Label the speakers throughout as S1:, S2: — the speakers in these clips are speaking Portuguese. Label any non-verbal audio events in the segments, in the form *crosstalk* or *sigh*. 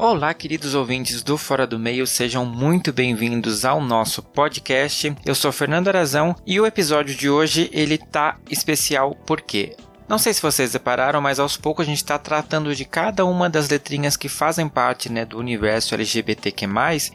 S1: Olá, queridos ouvintes do Fora do Meio, sejam muito bem-vindos ao nosso podcast. Eu sou Fernando Arazão e o episódio de hoje ele tá especial porque não sei se vocês repararam, mas aos poucos a gente está tratando de cada uma das letrinhas que fazem parte né, do universo LGBTQ+,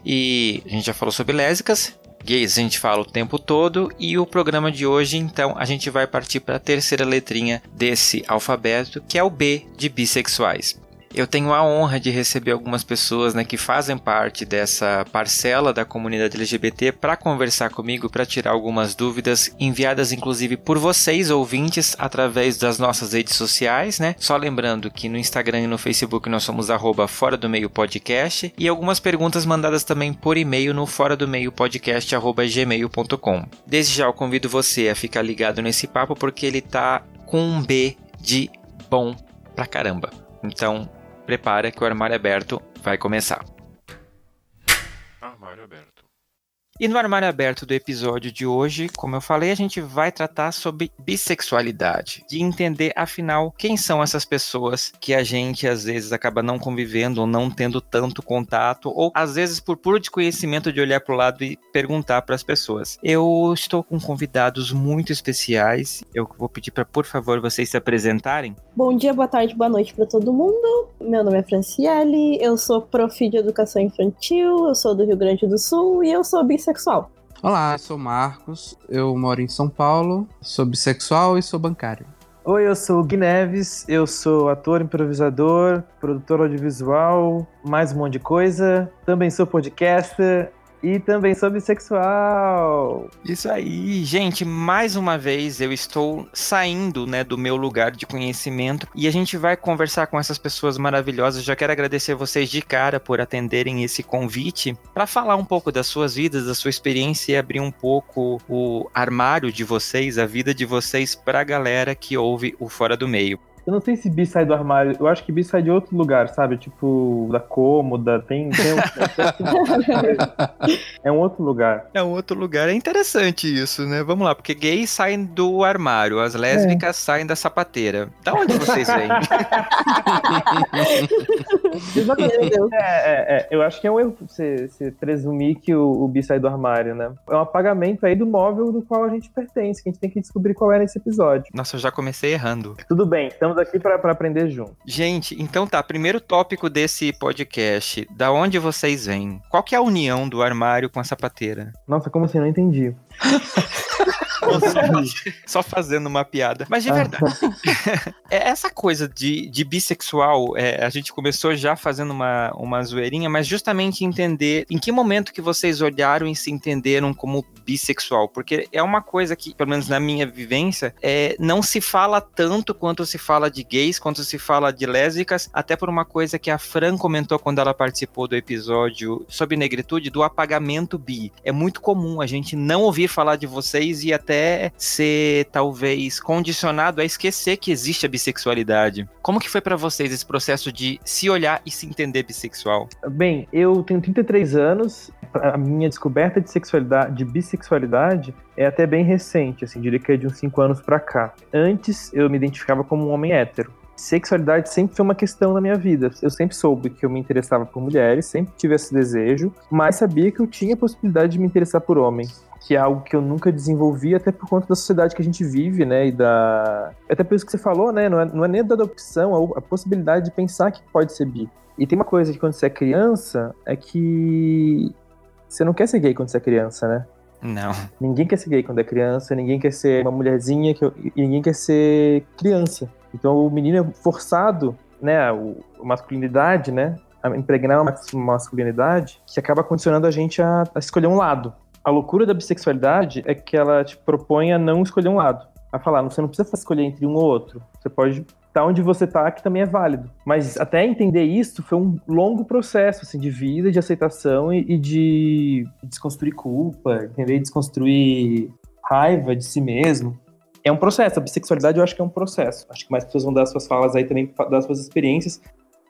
S1: e a gente já falou sobre lésbicas, gays a gente fala o tempo todo e o programa de hoje então a gente vai partir para a terceira letrinha desse alfabeto que é o B de bissexuais. Eu tenho a honra de receber algumas pessoas né, que fazem parte dessa parcela da comunidade LGBT para conversar comigo, para tirar algumas dúvidas, enviadas inclusive por vocês, ouvintes, através das nossas redes sociais, né? Só lembrando que no Instagram e no Facebook nós somos arroba Fora do Meio Podcast e algumas perguntas mandadas também por e-mail no fora do meio podcast gmail.com. Desde já eu convido você a ficar ligado nesse papo porque ele tá com um B de bom pra caramba. Então, prepara que o armário aberto vai começar.
S2: Armário aberto.
S1: E no armário aberto do episódio de hoje, como eu falei, a gente vai tratar sobre bissexualidade, de entender afinal quem são essas pessoas que a gente às vezes acaba não convivendo ou não tendo tanto contato, ou às vezes por puro desconhecimento de olhar para o lado e perguntar para as pessoas. Eu estou com convidados muito especiais. Eu vou pedir para, por favor, vocês se apresentarem.
S3: Bom dia, boa tarde, boa noite para todo mundo. Meu nome é Franciele, eu sou prof de educação infantil, eu sou do Rio Grande do Sul e eu sou bissexual bissexual.
S4: Olá, eu sou Marcos, eu moro em São Paulo, sou bissexual e sou bancário.
S5: Oi, eu sou o Gui Neves, eu sou ator, improvisador, produtor audiovisual, mais um monte de coisa. Também sou podcaster e também sou bissexual.
S1: Isso aí, gente, mais uma vez eu estou saindo, né, do meu lugar de conhecimento e a gente vai conversar com essas pessoas maravilhosas. Já quero agradecer vocês de cara por atenderem esse convite para falar um pouco das suas vidas, da sua experiência e abrir um pouco o armário de vocês, a vida de vocês para a galera que ouve o Fora do Meio.
S5: Eu não sei se bi sai do armário. Eu acho que bi sai de outro lugar, sabe? Tipo, da cômoda. Tem. tem um... *laughs* é um outro lugar.
S1: É um outro lugar. É interessante isso, né? Vamos lá, porque gays saem do armário, as lésbicas é. saem da sapateira. Da onde vocês vêm? *laughs*
S5: é, é, é, eu acho que é um erro você, você presumir que o, o bi sai do armário, né? É um apagamento aí do móvel do qual a gente pertence, que a gente tem que descobrir qual é nesse episódio.
S1: Nossa, eu já comecei errando.
S5: Tudo bem, estamos estamos aqui para aprender junto.
S1: Gente, então tá, primeiro tópico desse podcast, da onde vocês vêm? Qual que é a união do armário com a sapateira?
S5: Nossa, como assim? Não entendi. *laughs* *laughs*
S1: Só fazendo uma piada. Mas de ah. verdade. *laughs* é essa coisa de, de bissexual, é, a gente começou já fazendo uma, uma zoeirinha, mas justamente entender em que momento que vocês olharam e se entenderam como bissexual. Porque é uma coisa que, pelo menos na minha vivência, é, não se fala tanto quanto se fala de gays, quanto se fala de lésbicas, até por uma coisa que a Fran comentou quando ela participou do episódio sobre negritude, do apagamento bi. É muito comum a gente não ouvir falar de vocês e até até ser talvez condicionado a esquecer que existe a bissexualidade. Como que foi para vocês esse processo de se olhar e se entender bissexual?
S5: Bem, eu tenho 33 anos, a minha descoberta de sexualidade, de bissexualidade é até bem recente, assim, diria que é de uns 5 anos para cá. Antes eu me identificava como um homem hétero sexualidade sempre foi uma questão na minha vida. Eu sempre soube que eu me interessava por mulheres, sempre tive esse desejo, mas sabia que eu tinha a possibilidade de me interessar por homens que é algo que eu nunca desenvolvi, até por conta da sociedade que a gente vive, né? E da. Até por isso que você falou, né? Não é, não é nem da opção, a, a possibilidade de pensar que pode ser bi. E tem uma coisa que quando você é criança, é que você não quer ser gay quando você é criança, né?
S1: Não.
S5: Ninguém quer ser gay quando é criança, ninguém quer ser uma mulherzinha, que, ninguém quer ser criança. Então o menino é forçado, né? A, a masculinidade, né? A impregnar uma masculinidade que acaba condicionando a gente a, a escolher um lado a loucura da bissexualidade é que ela te propõe a não escolher um lado. A falar, você não precisa escolher entre um ou outro. Você pode tá onde você está, que também é válido. Mas até entender isso foi um longo processo assim, de vida, de aceitação e, e de desconstruir culpa, entender? Desconstruir raiva de si mesmo. É um processo. A bissexualidade eu acho que é um processo. Acho que mais pessoas vão dar suas falas aí também, dar suas experiências.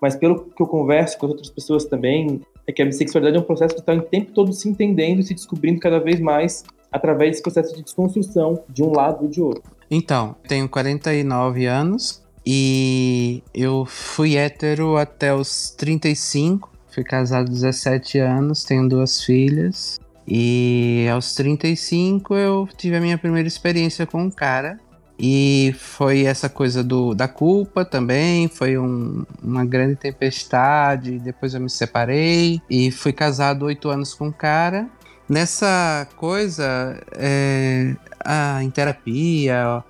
S5: Mas pelo que eu converso com outras pessoas também, é que a bissexualidade é um processo que está o tempo todo se entendendo e se descobrindo cada vez mais através desse processo de desconstrução de um lado ou de outro.
S4: Então, tenho 49 anos e eu fui hétero até os 35. Fui casado 17 anos, tenho duas filhas. E aos 35 eu tive a minha primeira experiência com um cara. E foi essa coisa do, da culpa também, foi um, uma grande tempestade. Depois eu me separei e fui casado oito anos com um cara. Nessa coisa, é, em terapia,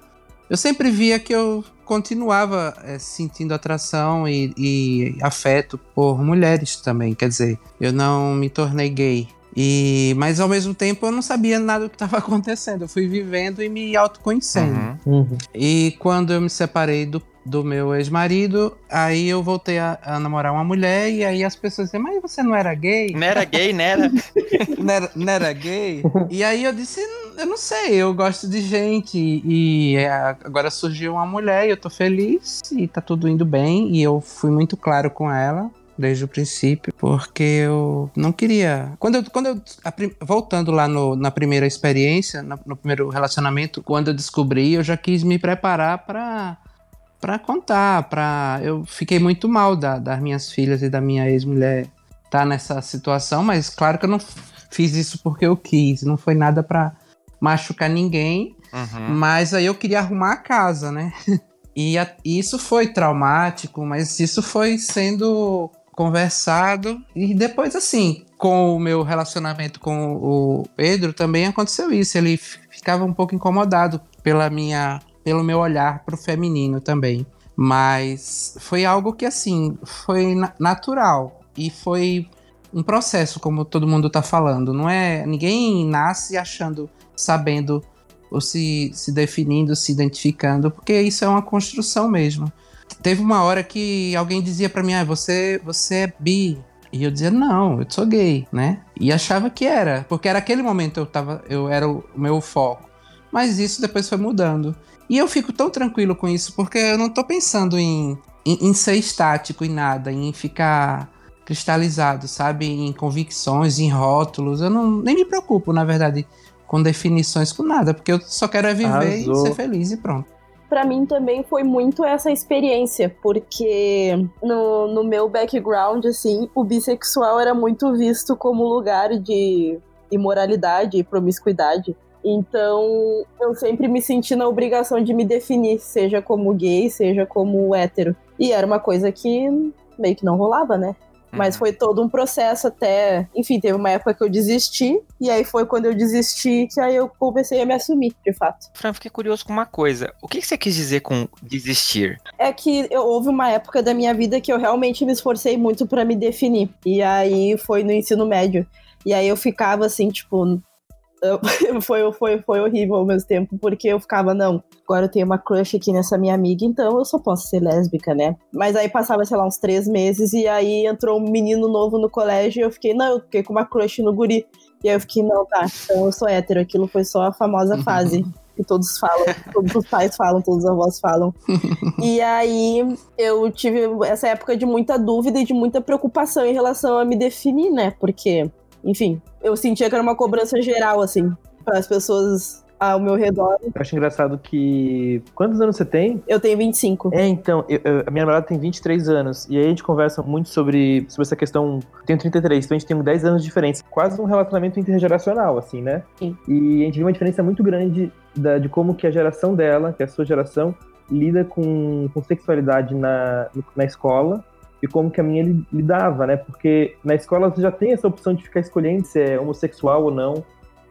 S4: eu sempre via que eu continuava é, sentindo atração e, e afeto por mulheres também. Quer dizer, eu não me tornei gay e, mas ao mesmo tempo eu não sabia nada do que estava *laughs* acontecendo. Eu fui vivendo e me autoconhecendo.
S5: Uhum. Uhum.
S4: E quando eu me separei do, do meu ex-marido, aí eu voltei a, a, namorar uma mulher e aí as pessoas diziam, mas você não era gay?
S1: Não era gay, né? Era... *laughs*
S4: não, era, não era gay? E aí eu disse, eu não sei, eu gosto de gente e é, agora surgiu uma mulher e eu tô feliz e tá tudo indo bem e eu fui muito claro com ela desde o princípio, porque eu não queria. Quando eu, quando eu voltando lá no, na primeira experiência, no, no, primeiro relacionamento, quando eu descobri, eu já quis me preparar para para contar, para eu fiquei muito mal da, das minhas filhas e da minha ex-mulher estar tá nessa situação, mas claro que eu não fiz isso porque eu quis, não foi nada para machucar ninguém, uhum. mas aí eu queria arrumar a casa, né? *laughs* E, a, isso foi traumático, mas isso foi sendo conversado. E depois, assim, com o meu relacionamento com o Pedro, também aconteceu isso. Ele ficava um pouco incomodado pela minha, pelo meu olhar para o feminino também. Mas foi algo que, assim, foi natural. E foi um processo, como todo mundo está falando. Não é. Ninguém nasce achando, sabendo ou se, se definindo, se identificando, porque isso é uma construção mesmo. Teve uma hora que alguém dizia para mim: ah, você, você é bi. E eu dizia, não, eu sou gay, né? E achava que era, porque era aquele momento eu tava, eu era o meu foco. Mas isso depois foi mudando. E eu fico tão tranquilo com isso, porque eu não tô pensando em, em, em ser estático em nada, em ficar cristalizado, sabe? Em convicções, em rótulos. Eu não, nem me preocupo, na verdade, com definições, com nada, porque eu só quero é viver Arrasou. e ser feliz e pronto
S3: para mim também foi muito essa experiência, porque no, no meu background, assim, o bissexual era muito visto como lugar de imoralidade e promiscuidade. Então, eu sempre me senti na obrigação de me definir, seja como gay, seja como hétero. E era uma coisa que meio que não rolava, né? Mas uhum. foi todo um processo até. Enfim, teve uma época que eu desisti, e aí foi quando eu desisti que aí eu comecei a me assumir, de fato.
S1: Fran, fiquei curioso com uma coisa. O que você quis dizer com desistir?
S3: É que eu, houve uma época da minha vida que eu realmente me esforcei muito para me definir. E aí foi no ensino médio. E aí eu ficava assim, tipo, *laughs* foi, foi, foi horrível ao mesmo tempo, porque eu ficava, não, agora eu tenho uma crush aqui nessa minha amiga, então eu só posso ser lésbica, né? Mas aí passava, sei lá, uns três meses, e aí entrou um menino novo no colégio, e eu fiquei, não, eu fiquei com uma crush no guri. E aí eu fiquei, não, tá, então eu sou hétero, aquilo foi só a famosa fase. que todos falam, *laughs* todos os pais falam, todos os avós falam. *laughs* e aí eu tive essa época de muita dúvida e de muita preocupação em relação a me definir, né? Porque enfim, eu sentia que era uma cobrança geral, assim, para as pessoas ao meu redor.
S5: Eu acho engraçado que. Quantos anos você tem?
S3: Eu tenho 25.
S5: É, então, eu, eu, a minha namorada tem 23 anos. E aí a gente conversa muito sobre, sobre essa questão. Tenho 33, então a gente tem 10 anos de diferença. Quase um relacionamento intergeracional, assim, né?
S3: Sim.
S5: E a gente viu uma diferença muito grande da, de como que a geração dela, que é a sua geração, lida com, com sexualidade na, na escola e como que a minha lidava, né? Porque na escola você já tem essa opção de ficar escolhendo se é homossexual ou não,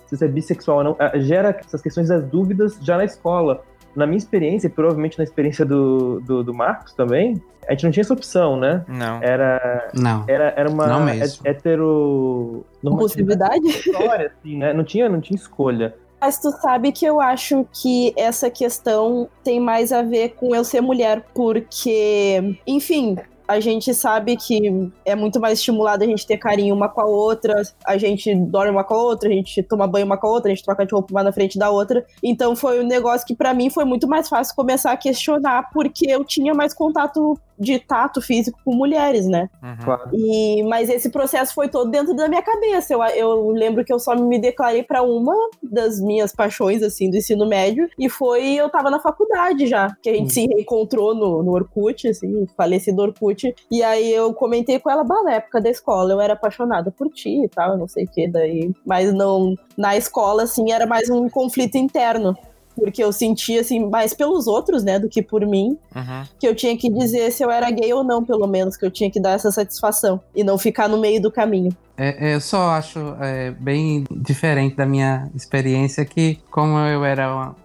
S5: se você é bissexual ou não. Ah, gera essas questões das dúvidas já na escola. Na minha experiência, e provavelmente na experiência do, do, do Marcos também, a gente não tinha essa opção, né?
S1: Não.
S5: Era,
S4: não.
S5: era, era uma
S4: não mesmo.
S5: hetero...
S3: Possibilidade?
S5: História, assim, né? Não tinha, não tinha escolha.
S3: Mas tu sabe que eu acho que essa questão tem mais a ver com eu ser mulher, porque, enfim, a gente sabe que é muito mais estimulado a gente ter carinho uma com a outra, a gente dorme uma com a outra, a gente toma banho uma com a outra, a gente troca de roupa uma na frente da outra. Então foi um negócio que para mim foi muito mais fácil começar a questionar, porque eu tinha mais contato de tato físico com mulheres, né?
S1: Uhum.
S3: E, mas esse processo foi todo dentro da minha cabeça. Eu, eu lembro que eu só me declarei para uma das minhas paixões, assim, do ensino médio. E foi, eu tava na faculdade já, que a gente
S5: Hum.
S3: se reencontrou no, no Orkut, assim, o falecido Orkut. E aí eu comentei com ela, bah, na época da escola, eu era apaixonada por ti e tal, não sei o que, daí. Mas não, na escola, assim, era mais um conflito interno. Porque eu sentia, assim, mais pelos outros, né, do que por mim
S1: Uhum.
S3: que eu tinha que dizer se eu era gay ou não, pelo menos, que eu tinha que dar essa satisfação e não ficar no meio do caminho.
S4: É, é, eu só acho é, bem diferente da minha experiência que, como eu era uma-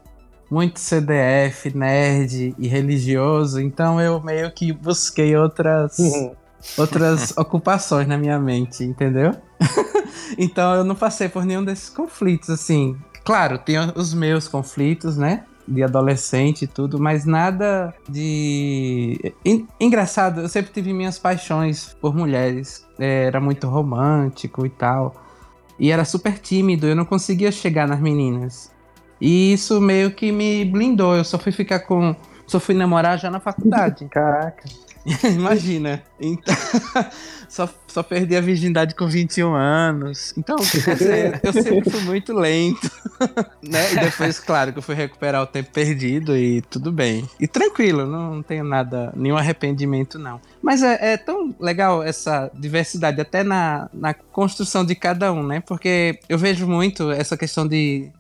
S4: muito CDF, nerd e religioso, então eu meio que busquei outras,
S5: Uhum. *laughs*
S4: outras ocupações na minha mente, entendeu? *laughs* então eu não passei por nenhum desses conflitos, assim. Claro, tem os meus conflitos, né? De adolescente e tudo, mas nada de. En- Engraçado, eu sempre tive minhas paixões por mulheres. É, Era muito romântico e tal. E era super tímido, eu não conseguia chegar nas meninas. E isso meio que me blindou. Eu só fui ficar com. Só fui namorar já na faculdade. *laughs*
S5: Caraca. *laughs*
S4: Imagina. Então, *laughs* só, só perdi a virgindade com 21 anos. Então, eu sempre fui muito lento. né? E depois, claro, que eu fui recuperar o tempo perdido e tudo bem. E tranquilo, não tenho nada, nenhum arrependimento, não. Mas é, é tão legal essa diversidade, até na, na construção de cada um, né? Porque eu vejo muito essa questão de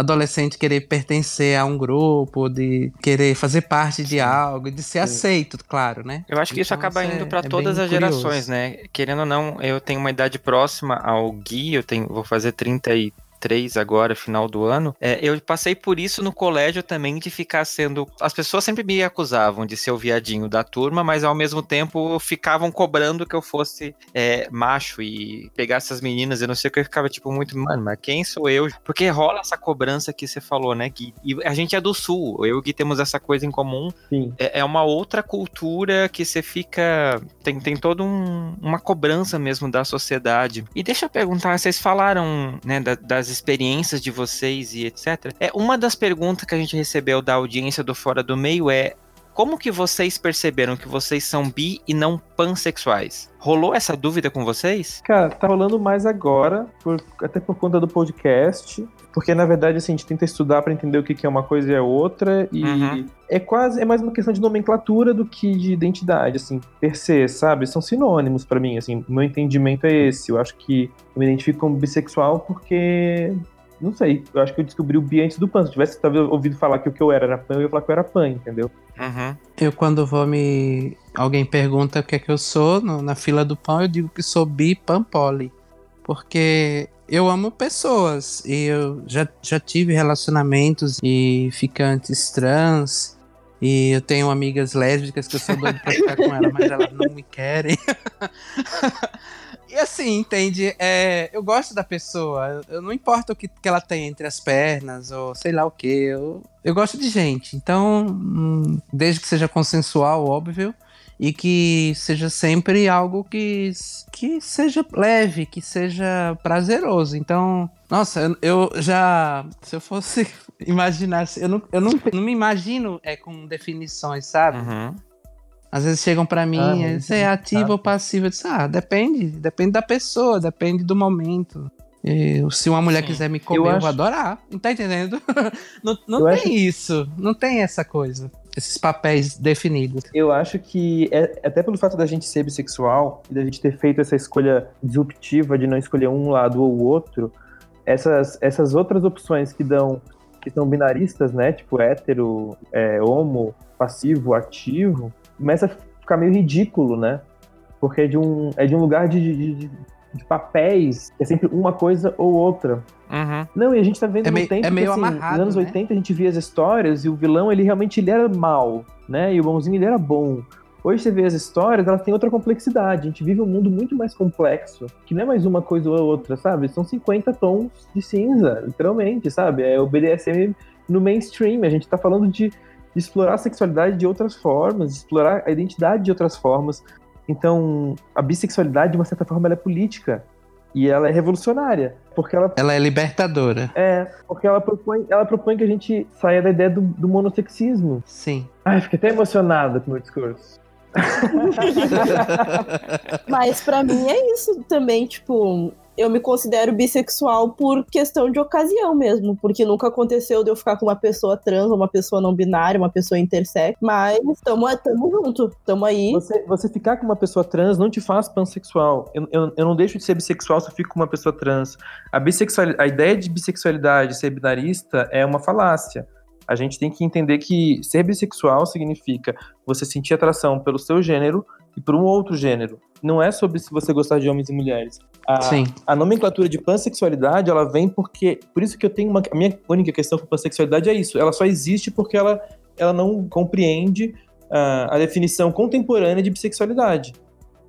S4: adolescente querer pertencer a um grupo, de querer fazer parte de algo, de ser aceito, claro, né?
S1: Eu acho que isso
S4: Então,
S1: acaba
S4: isso é-
S1: indo pra
S4: é
S1: todas
S4: bem
S1: as
S4: curioso.
S1: gerações, né? Querendo ou não, eu tenho uma idade próxima ao Gui, eu tenho, vou fazer 33 agora, final do ano. É, eu passei por isso no colégio também, de ficar sendo. As pessoas sempre me acusavam de ser o viadinho da turma, mas ao mesmo tempo ficavam cobrando que eu fosse é, macho e pegar essas meninas. Eu não sei o que eu ficava tipo muito, mano, mas quem sou eu? Porque rola essa cobrança que você falou, né, Gui? E a gente é do sul, eu e o Gui temos essa coisa em comum é, é uma outra cultura que você fica. Tem, tem toda um- uma cobrança mesmo da sociedade. E deixa eu perguntar, vocês falaram né, da- das experiências de vocês e etc. É uma das perguntas que a gente recebeu da audiência do Fora do Meio é. Como que vocês perceberam que vocês são bi e não pansexuais? Rolou essa dúvida com vocês?
S5: Cara, tá rolando mais agora, por- até por conta do podcast. Porque, na verdade, assim, a gente tenta estudar pra entender o que que é uma coisa e a outra. E
S1: Uhum.
S5: é quase, é mais uma questão de nomenclatura do que de identidade, assim, per se, sabe? São sinônimos pra mim, assim, o meu entendimento é esse. Eu acho que eu me identifico como bissexual porque. Não sei, eu acho que eu descobri o bi antes do pan. Se eu tivesse talvez ouvido falar que o que eu era era pan, eu ia falar que eu era pan, entendeu?
S1: Uhum.
S4: Eu, quando vou me. Alguém pergunta o que é que eu sou no- na fila do pão, eu digo que sou bi pan poli. Porque eu amo pessoas. E eu já, já tive relacionamentos e ficantes trans. E eu tenho amigas lésbicas que eu sou doido pra ficar com elas, mas elas não me querem. *laughs* e assim, entende? É, eu gosto da pessoa. Eu não importa o que, que ela tem entre as pernas, ou sei lá o que. Eu, eu gosto de gente. Então, hum, desde que seja consensual, óbvio. E que seja sempre algo que, que seja leve, que seja prazeroso. Então, nossa, eu, eu já. Se eu fosse *laughs* imaginar. Eu não, eu não, não me imagino é, com definições, sabe?
S1: Uhum.
S4: Às vezes chegam pra mim,
S5: Ah,
S4: é, você é ativo
S5: chato.
S4: ou passivo? Eu disse, ah, depende, depende da pessoa, depende do momento. E se uma mulher
S1: Sim.
S4: quiser me comer,
S5: Eu
S4: eu,
S5: acho-
S4: vou adorar. Não tá entendendo? *laughs* não não
S5: Eu
S4: tem
S5: acho-
S4: isso, não tem essa coisa. Esses papéis definidos.
S5: Eu acho que, é, até pelo fato da gente ser bissexual e da gente ter feito essa escolha disruptiva de não escolher um lado ou outro, essas, essas outras opções que dão, que são binaristas, né? Tipo hétero, é, homo, passivo, ativo, começa a ficar meio ridículo, né? Porque é de um, é de um lugar de, de, de- papéis, é sempre uma coisa ou outra.
S1: Uhum.
S5: Não, e a gente tá vendo
S4: É
S5: no
S4: meio-
S5: tempo
S4: é meio
S5: que, assim,
S4: amarrado,
S5: nos anos
S4: né?
S5: 80 a gente via as histórias e o vilão, ele realmente ele era mal, né? E o bonzinho, ele era bom. Hoje você vê as histórias, elas têm outra complexidade. A gente vive um mundo muito mais complexo, que não é mais uma coisa ou outra, sabe? São 50 tons de cinza, literalmente, sabe? É o BDSM no mainstream. A gente tá falando de, de explorar a sexualidade de outras formas, de explorar a identidade de outras formas. Então, a bissexualidade, de uma certa forma, ela é política. E ela é revolucionária. Porque ela
S4: Ela é libertadora.
S5: é, porque ela propõe, ela propõe que a gente saia da ideia do, do monossexismo.
S4: Sim.
S5: Ai, fiquei até emocionada com o meu discurso. *laughs* *laughs*
S3: Mas pra mim é isso também, tipo, eu me considero bissexual por questão de ocasião mesmo, porque nunca aconteceu de eu ficar com uma pessoa trans, uma pessoa não binária, uma pessoa intersex, mas tamo, tamo junto, tamo aí.
S5: Você, você ficar com uma pessoa trans não te faz pansexual. Eu, eu, eu não deixo de ser bissexual se eu fico com uma pessoa trans. A, bissexual, a ideia de bissexualidade, ser binarista, é uma falácia. A gente tem que entender que ser bissexual significa você sentir atração pelo seu gênero e por um outro gênero. Não é sobre se você gostar de homens e mulheres. A,
S4: Sim.
S5: a nomenclatura de pansexualidade, ela vem porque. Por isso que eu tenho uma. A minha única questão com pansexualidade é isso. Ela só existe porque ela, ela não compreende uh, a definição contemporânea de bissexualidade.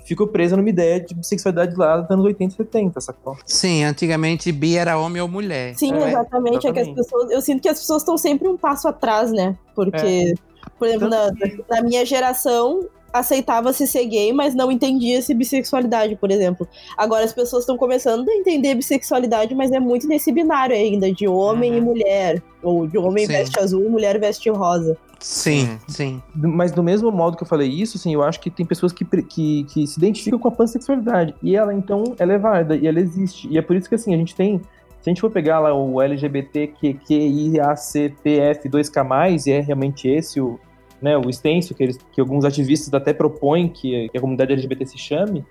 S5: Ficou presa numa ideia de bissexualidade lá dos anos 80 e 70, sacou?
S4: Sim, antigamente bi era homem ou mulher.
S3: Sim,
S5: É,
S3: exatamente. É que as
S5: exatamente.
S3: pessoas, eu sinto que as pessoas estão sempre um passo atrás, né? Porque, por exemplo, na, na minha geração aceitava-se ser gay, mas não entendia-se bissexualidade, por exemplo. Agora as pessoas estão começando a entender bissexualidade, mas é muito nesse binário ainda, de homem
S1: Uhum.
S3: e mulher. Ou de homem
S4: Sim.
S3: veste azul, mulher veste rosa.
S4: Sim, sim.
S5: Mas do mesmo modo que eu falei isso, assim, eu acho que tem pessoas que, que, que se identificam com a pansexualidade. E ela, então, ela é válida e ela existe. E é por isso que, assim, a gente tem. Se a gente for pegar lá o LGBTQIACPF2K+, e é realmente esse o, né, o extenso que, eles, que alguns ativistas até propõem que, que a comunidade LGBT se chame,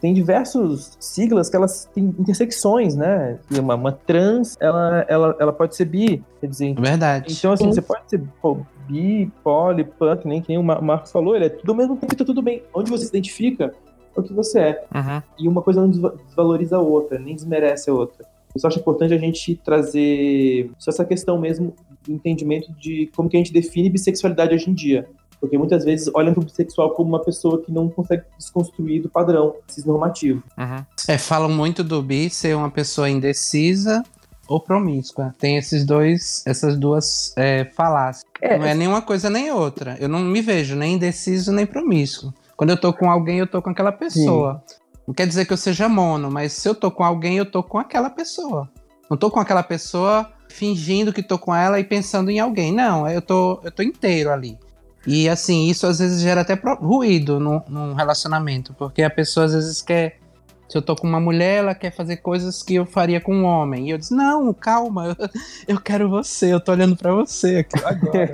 S5: tem diversos siglas que elas têm intersecções, né? E Uma, uma trans, ela, ela, ela pode ser bi, quer dizer,
S4: Verdade.
S5: então, assim,
S3: Sim.
S5: você pode ser pô, bi, poli, pan, que nem, que nem o Mar- Marcos falou, ele é tudo ao mesmo tempo tá tudo bem. Onde você se identifica é o que você é.
S1: Uhum.
S5: E uma coisa não desva- desvaloriza a outra, nem desmerece a outra. Eu só acho importante a gente trazer só essa questão mesmo entendimento de como que a gente define bissexualidade hoje em dia. Porque muitas vezes olham para o bissexual como uma pessoa que não consegue desconstruir do padrão cisnormativo.
S1: Uhum.
S4: É, falam muito do bi ser uma pessoa indecisa ou promíscua. Tem esses dois, essas duas é, falácias.
S5: É,
S4: Não é nem uma coisa nem outra. Eu não me vejo nem indeciso nem promíscuo. Quando eu tô com alguém, eu tô com aquela pessoa. Não quer dizer que eu seja mono, mas se eu tô com alguém, eu tô com aquela pessoa. Não tô com aquela pessoa fingindo que tô com ela e pensando em alguém. Não, eu tô, eu tô inteiro ali. E assim, isso às vezes gera até ruído num, num relacionamento, porque a pessoa às vezes quer. Se eu tô com uma mulher, ela quer fazer coisas que eu faria com um homem. E eu disse: Não, calma, *laughs* eu, quero você, eu tô olhando pra você aqui agora.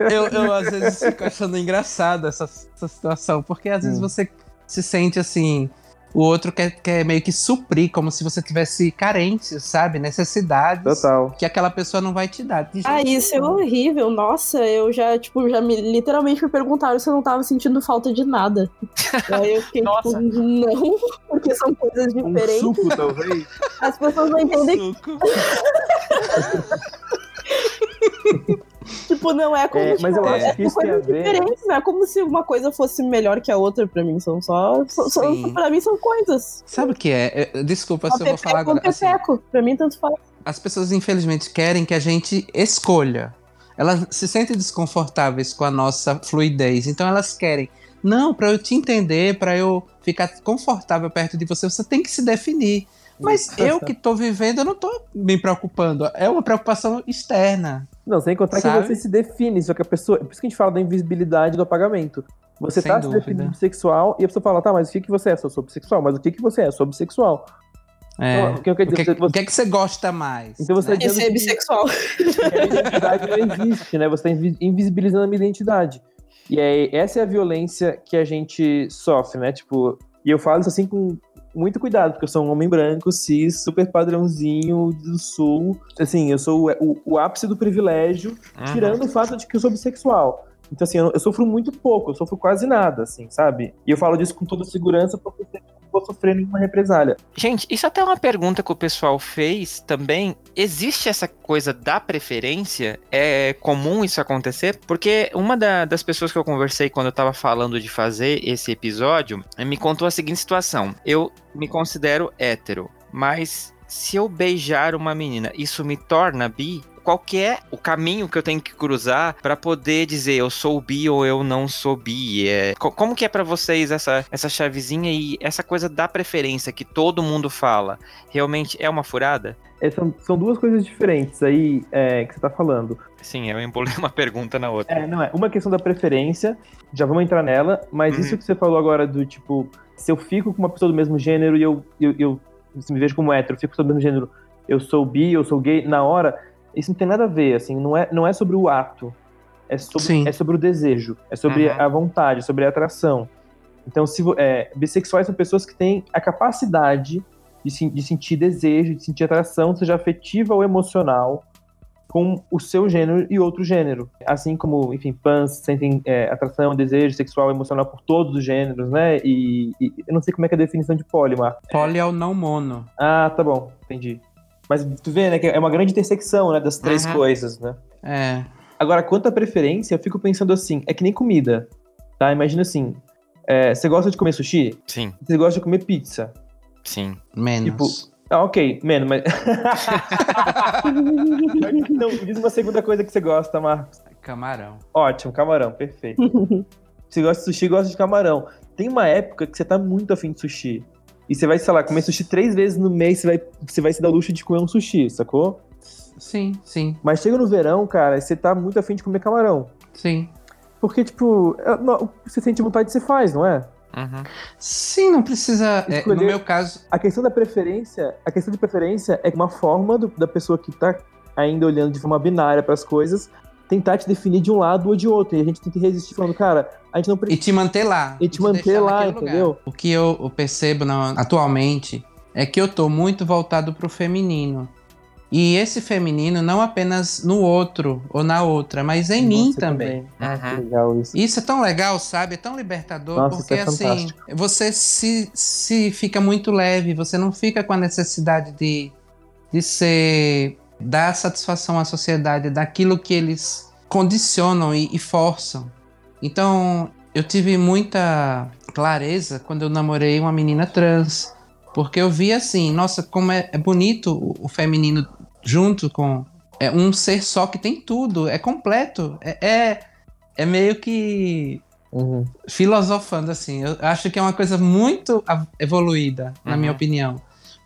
S4: *laughs* eu, eu às vezes fico achando engraçado essa, essa situação, porque às vezes
S5: Hum.
S4: você se sente assim. O outro quer, quer meio que suprir, como se você tivesse carências, sabe? Necessidades
S5: Total.
S4: que aquela pessoa não vai te dar. De
S3: Ah, isso é horrível. Nossa, eu já, tipo, já me literalmente me perguntaram se eu não tava sentindo falta de nada. Aí eu fiquei,
S1: Nossa.
S3: tipo, não, porque são coisas
S5: Um
S3: diferentes.
S5: suco, talvez.
S3: As pessoas não entendem
S4: Suco. *laughs* *laughs*
S3: Tipo, não é como
S5: É,
S3: se
S5: mas eu acho que isso
S3: são
S5: tem a ver-
S3: diferentes, não é como se uma coisa fosse melhor que a outra pra mim. São só.
S4: Sim.
S3: pra mim são coisas.
S4: Sabe o que é? Eu- Desculpa se eu vou falar
S3: é
S4: agora. assim.
S3: Pra mim, tanto faz.
S4: as pessoas infelizmente querem que a gente escolha. Elas se sentem desconfortáveis com a nossa fluidez, então elas querem. Não, para eu te entender, para eu ficar confortável perto de você, você tem que se definir. Mas eu que tô vivendo, eu não tô me preocupando. É uma preocupação externa.
S5: Não, sem contar
S4: Sabe?
S5: que você se define, só que a pessoa. Por isso que a gente fala da invisibilidade do apagamento. Você
S4: Sem
S5: tá
S4: dúvida.
S5: se definindo bissexual e a pessoa fala, tá, mas o que, que você é? Eu sou bissexual, mas o que, que você é? Eu sou bissexual.
S4: É.
S5: Então, o que eu quero
S4: O que,
S5: dizer,
S4: o que é que você gosta mais?
S5: Então você
S4: né?
S5: tá
S3: Esse é
S5: dizendo que-
S3: bissexual.
S5: a identidade não existe, né? Você tá invi- invisibilizando a minha identidade. E é, essa é a violência que a gente sofre, né? Tipo, e eu falo isso assim com muito cuidado, porque eu sou um homem branco, cis, super padrãozinho do sul. Assim, eu sou o, o- o ápice do privilégio,
S1: Uhum.
S5: tirando o fato de que eu sou bissexual. Então, assim, eu, eu sofro muito pouco, eu sofro quase nada, assim, sabe? E eu falo disso com toda segurança, porque eu não vou sofrer nenhuma represália.
S1: Gente, isso até é uma pergunta que o pessoal fez também. Existe essa coisa da preferência? É comum isso acontecer? Porque uma da- das pessoas que eu conversei quando eu tava falando de fazer esse episódio eh, me contou a seguinte situação: eu me considero hétero, mas se eu beijar uma menina, isso me torna bi? Qual que é o caminho que eu tenho que cruzar pra poder dizer eu sou bi ou eu não sou bi? É, co- como que é pra vocês essa, essa chavezinha e essa coisa da preferência que todo mundo fala? Realmente é uma furada?
S5: É, são, são duas coisas diferentes aí é, que você tá falando.
S1: Sim, eu embolei uma pergunta na outra.
S5: É, não é. Uma questão da preferência, já vamos entrar nela, mas
S1: Uhum.
S5: isso que você falou agora do tipo, se eu fico com uma pessoa do mesmo gênero e eu, eu, eu se me vejo como hétero, eu fico com pessoa do mesmo gênero, eu sou bi, eu sou gay, na hora, isso não tem nada a ver, assim, não é, não é sobre o ato, é sobre,
S4: Sim.
S5: é sobre o desejo, é sobre
S1: Uhum.
S5: a vontade, sobre a atração. Então, se, é, bissexuais são pessoas que têm a capacidade de, de sentir desejo, de sentir atração, seja afetiva ou emocional, com o seu gênero e outro gênero. Assim como, enfim, pans sentem é, atração, desejo sexual, emocional por todos os gêneros, né? E, e eu não sei como é que é a definição de poli, Marco.
S4: Poli é o não mono.
S5: Ah, tá bom, entendi. Mas tu vê, né, que é uma grande intersecção, né, das três
S1: Uhum.
S5: coisas, né?
S4: É.
S5: Agora, quanto à preferência, eu fico pensando assim, é que nem comida, tá? Imagina assim, é, você gosta de comer sushi?
S1: Sim,
S5: Você gosta de comer pizza?
S1: sim.
S4: Menos.
S5: Ah, ok, menos, mas... *laughs* Não, diz uma segunda coisa que você gosta, Marcos.
S4: Camarão.
S5: Ótimo, camarão, perfeito. *laughs* Você gosta de sushi, gosta de camarão. Tem uma época que você tá muito afim de sushi. E você vai, sei lá, comer sushi três vezes no mês, você vai, você vai se dar o luxo de comer um sushi, sacou?
S4: Sim, sim,
S5: Mas chega no verão, cara, você tá muito afim de comer camarão.
S4: sim.
S5: Porque, tipo, é- você sente vontade, você faz, não é?
S1: Uhum.
S4: Sim, não precisa. é, no meu caso,
S5: A questão da preferência, a questão de preferência é uma forma do- da pessoa que tá ainda olhando de forma binária pras coisas tentar te definir de um lado ou de outro. E a gente tem que resistir falando, cara, a gente não
S4: e
S5: precisa.
S4: te manter lá.
S5: E te manter
S4: deixar
S5: lá,
S4: lugar.
S5: entendeu?
S4: O que eu, percebo na- atualmente é que eu tô muito voltado pro feminino. E esse feminino não apenas no outro ou na outra, mas em mim
S5: Você
S4: também.
S5: Que
S1: Uhum.
S5: legal isso.
S4: Isso é tão legal, sabe? É tão libertador,
S5: Nossa,
S4: porque
S5: é
S4: assim,
S5: fantástico.
S4: você se, se fica muito leve, você não fica com a necessidade de, de ser. Dar satisfação à sociedade daquilo que eles condicionam e, e forçam. Então, eu tive muita clareza quando eu namorei uma menina trans. Porque eu vi assim, nossa, como é, é bonito o, o feminino junto com. É um ser só que tem tudo, é completo. É, é, é meio que
S5: Uhum.
S4: filosofando assim. Eu acho que é uma coisa muito evoluída, na
S1: Uhum.
S4: minha opinião.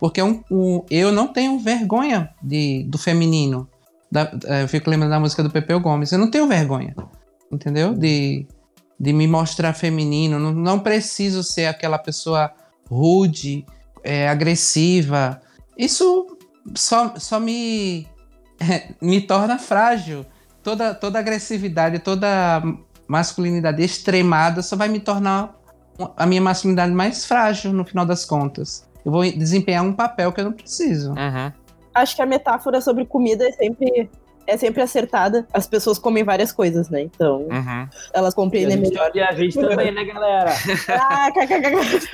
S4: Porque é um, um- eu não tenho vergonha de, do feminino. Da- eh, eu fico lembrando da música do Pepeu Gomes. Eu não tenho vergonha, entendeu? De, de me mostrar feminino. Não, não preciso ser aquela pessoa rude, eh, agressiva. Isso só, só me, *laughs* me torna frágil. Toda, toda agressividade, toda masculinidade extremada só vai me tornar a minha masculinidade mais frágil no final das contas. Eu vou desempenhar um papel que eu não preciso.
S1: Uhum.
S3: Acho que a metáfora sobre comida é sempre, é sempre acertada. As pessoas comem várias coisas, né? Então,
S1: Uhum.
S3: elas
S5: E
S3: compreendem
S5: gente,
S3: melhor.
S5: e a gente também, né, galera?
S3: Ah, *laughs* kkk.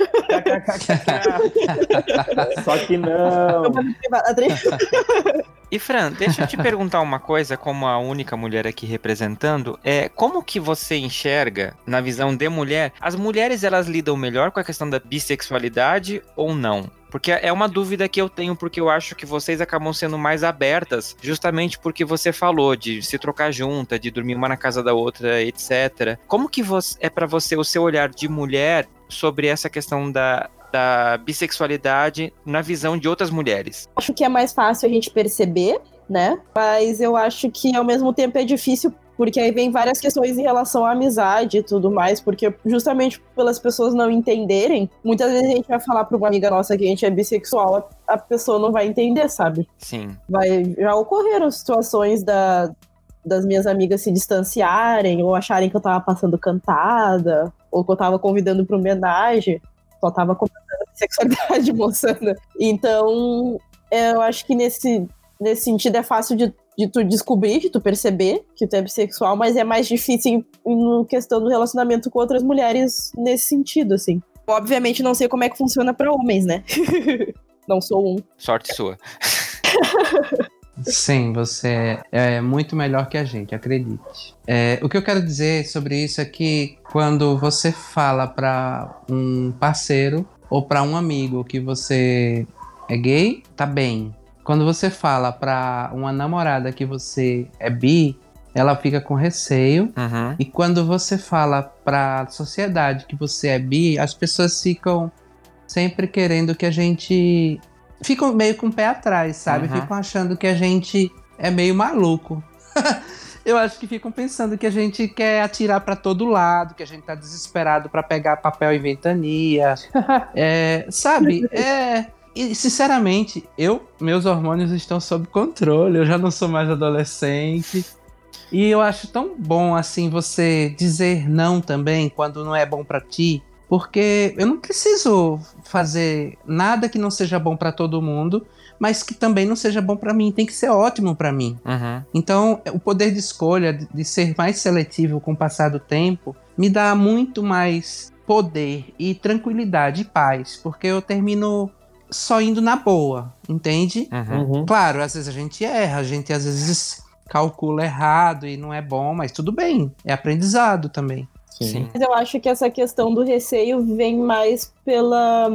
S5: Só que não. *laughs*
S1: E Fran, deixa eu te *laughs* perguntar uma coisa, como a única mulher aqui representando, é como que você enxerga, na visão de mulher, as mulheres elas lidam melhor com a questão da bissexualidade ou não? Porque é uma dúvida que eu tenho, porque eu acho que vocês acabam sendo mais abertas, justamente porque você falou de se trocar junta, de dormir uma na casa da outra, etc. Como que você, é pra você o seu olhar de mulher sobre essa questão da, da bissexualidade na visão de outras mulheres?
S3: Acho que é mais fácil a gente perceber, né? Mas eu acho que ao mesmo tempo é difícil, porque aí vem várias questões em relação à amizade e tudo mais, porque justamente pelas pessoas não entenderem, muitas vezes a gente vai falar pra uma amiga nossa que a gente é bissexual, a a pessoa não vai entender, sabe?
S1: Sim.
S3: vai já ocorreram situações da, das minhas amigas se distanciarem ou acharem que eu tava passando cantada ou que eu tava convidando para homenagem só tava comentando a sexualidade *laughs* moçana então eu acho que nesse nesse sentido é fácil de, de tu descobrir de tu perceber que tu é bissexual mas é mais difícil em, questão do relacionamento com outras mulheres nesse sentido assim. Obviamente não sei como é que funciona para homens né? *laughs* Não sou um.
S1: Sorte sua. *laughs*
S4: Sim, você é muito melhor que a gente, acredite. É, o que eu quero dizer sobre isso é que quando você fala para um parceiro ou para um amigo que você é gay, tá bem. Quando você fala para uma namorada que você é bi, ela fica com receio.
S1: Uhum.
S4: E quando você fala para a sociedade que você é bi, as pessoas ficam sempre querendo que a gente ficam meio com o pé atrás, sabe?
S1: Uhum.
S4: Ficam achando que a gente é meio maluco. *laughs* eu acho que ficam pensando que a gente quer atirar para todo lado, que a gente tá desesperado para pegar papel e ventania. *laughs* é, sabe? É. E, sinceramente, eu, meus hormônios estão sob controle, eu já não sou mais adolescente. E eu acho tão bom assim você dizer não também quando não é bom para ti, porque eu não preciso fazer nada que não seja bom para todo mundo, mas que também não seja bom para mim, tem que ser ótimo para mim.
S1: Uhum.
S4: Então, o poder de escolha, de, de ser mais seletivo com o passar do tempo, me dá muito mais poder e tranquilidade e paz, porque eu termino só indo na boa, entende?
S1: Uhum.
S5: Uhum.
S4: Claro, às vezes a gente erra, a gente às vezes calcula errado e não é bom, mas tudo bem, é aprendizado também.
S1: Sim.
S3: Mas eu acho que essa questão do receio vem mais pela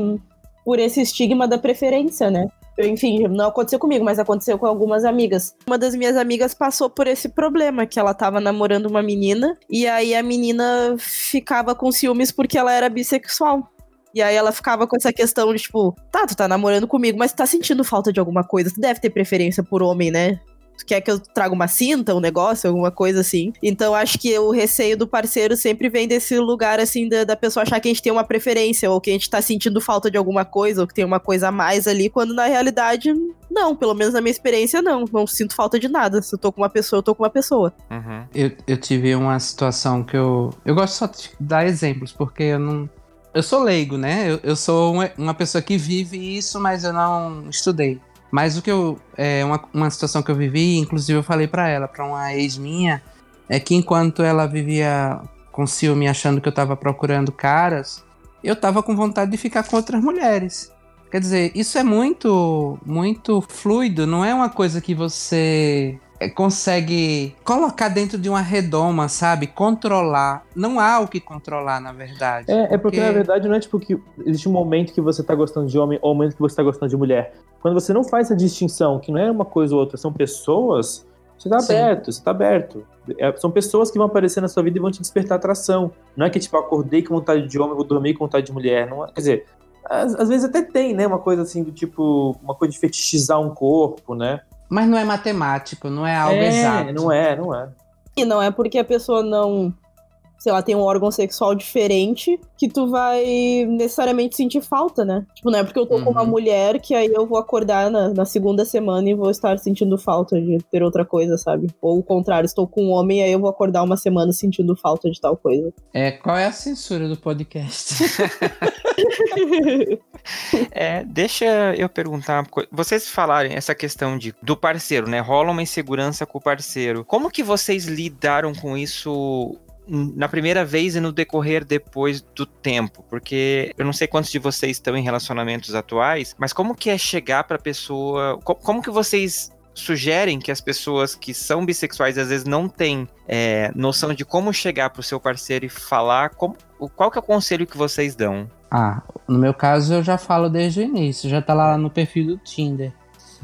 S3: por esse estigma da preferência, né? Enfim, não aconteceu comigo, mas aconteceu com algumas amigas. Uma das minhas amigas passou por esse problema, que ela tava namorando uma menina, e aí a menina ficava com ciúmes porque ela era bissexual. E aí ela ficava com essa questão de, tipo, tá, tu tá namorando comigo, mas tu tá sentindo falta de alguma coisa. Tu deve ter preferência por homem, né? Tu quer que eu traga uma cinta, um negócio, alguma coisa assim. Então acho que o receio do parceiro sempre vem desse lugar, assim, da, da pessoa achar que a gente tem uma preferência, ou que a gente tá sentindo falta de alguma coisa, ou que tem uma coisa a mais ali, quando na realidade, não. Pelo menos na minha experiência, não. Não sinto falta de nada. Se eu tô com uma pessoa, eu tô com uma pessoa.
S1: Uhum.
S4: Eu, eu tive uma situação que eu. Eu gosto só de dar exemplos, porque eu não. Eu sou leigo, né? Eu, eu sou uma, uma pessoa que vive isso, mas eu não estudei. Mas o que eu. É uma, uma situação que eu vivi, inclusive eu falei pra ela, pra uma ex minha, é que enquanto ela vivia com ciúme achando que eu tava procurando caras, eu tava com vontade de ficar com outras mulheres. Quer dizer, isso é muito, muito fluido, não é uma coisa que você consegue colocar dentro de uma redoma, sabe? Controlar. Não há o que controlar, na verdade.
S5: É, é porque, na verdade não é tipo que existe um momento que você tá gostando de homem ou um momento que você tá gostando de mulher. Quando você não faz essa distinção, que não é uma coisa ou outra, são pessoas, você tá
S4: Sim.
S5: aberto, você tá aberto. É, são pessoas que vão aparecer na sua vida e vão te despertar atração. Não é que, tipo, acordei com vontade de homem, vou dormir com vontade de mulher. Não é- quer dizer, às, às vezes até tem, né? Uma coisa assim do tipo, uma coisa de fetichizar um corpo, né?
S4: Mas não é matemático, não é algo
S5: é,
S4: exato.
S5: não é, não é.
S3: E não é porque a pessoa não, sei lá, tem um órgão sexual diferente que tu vai necessariamente sentir falta, né? Tipo, não é porque eu tô com uma
S4: Uhum.
S3: mulher que aí eu vou acordar na, na segunda semana e vou estar sentindo falta de ter outra coisa, sabe? Ou o contrário, estou com um homem e aí eu vou acordar uma semana sentindo falta de tal coisa.
S4: É, qual é a censura do podcast? *laughs*
S1: É, deixa eu perguntar uma coisa. Vocês falarem essa questão de do parceiro, né? Rola uma insegurança com o parceiro. Como que vocês lidaram com isso na primeira vez e no decorrer depois do tempo? Porque eu não sei quantos de vocês estão em relacionamentos atuais, mas como que é chegar pra pessoa? co- Como que vocês sugerem que as pessoas que são bissexuais às vezes não têm é, noção de como chegar pro seu parceiro e falar? Como, o- qual que é o conselho que vocês dão?
S4: ah, no meu caso eu já falo desde o início, já tá lá no perfil do Tinder.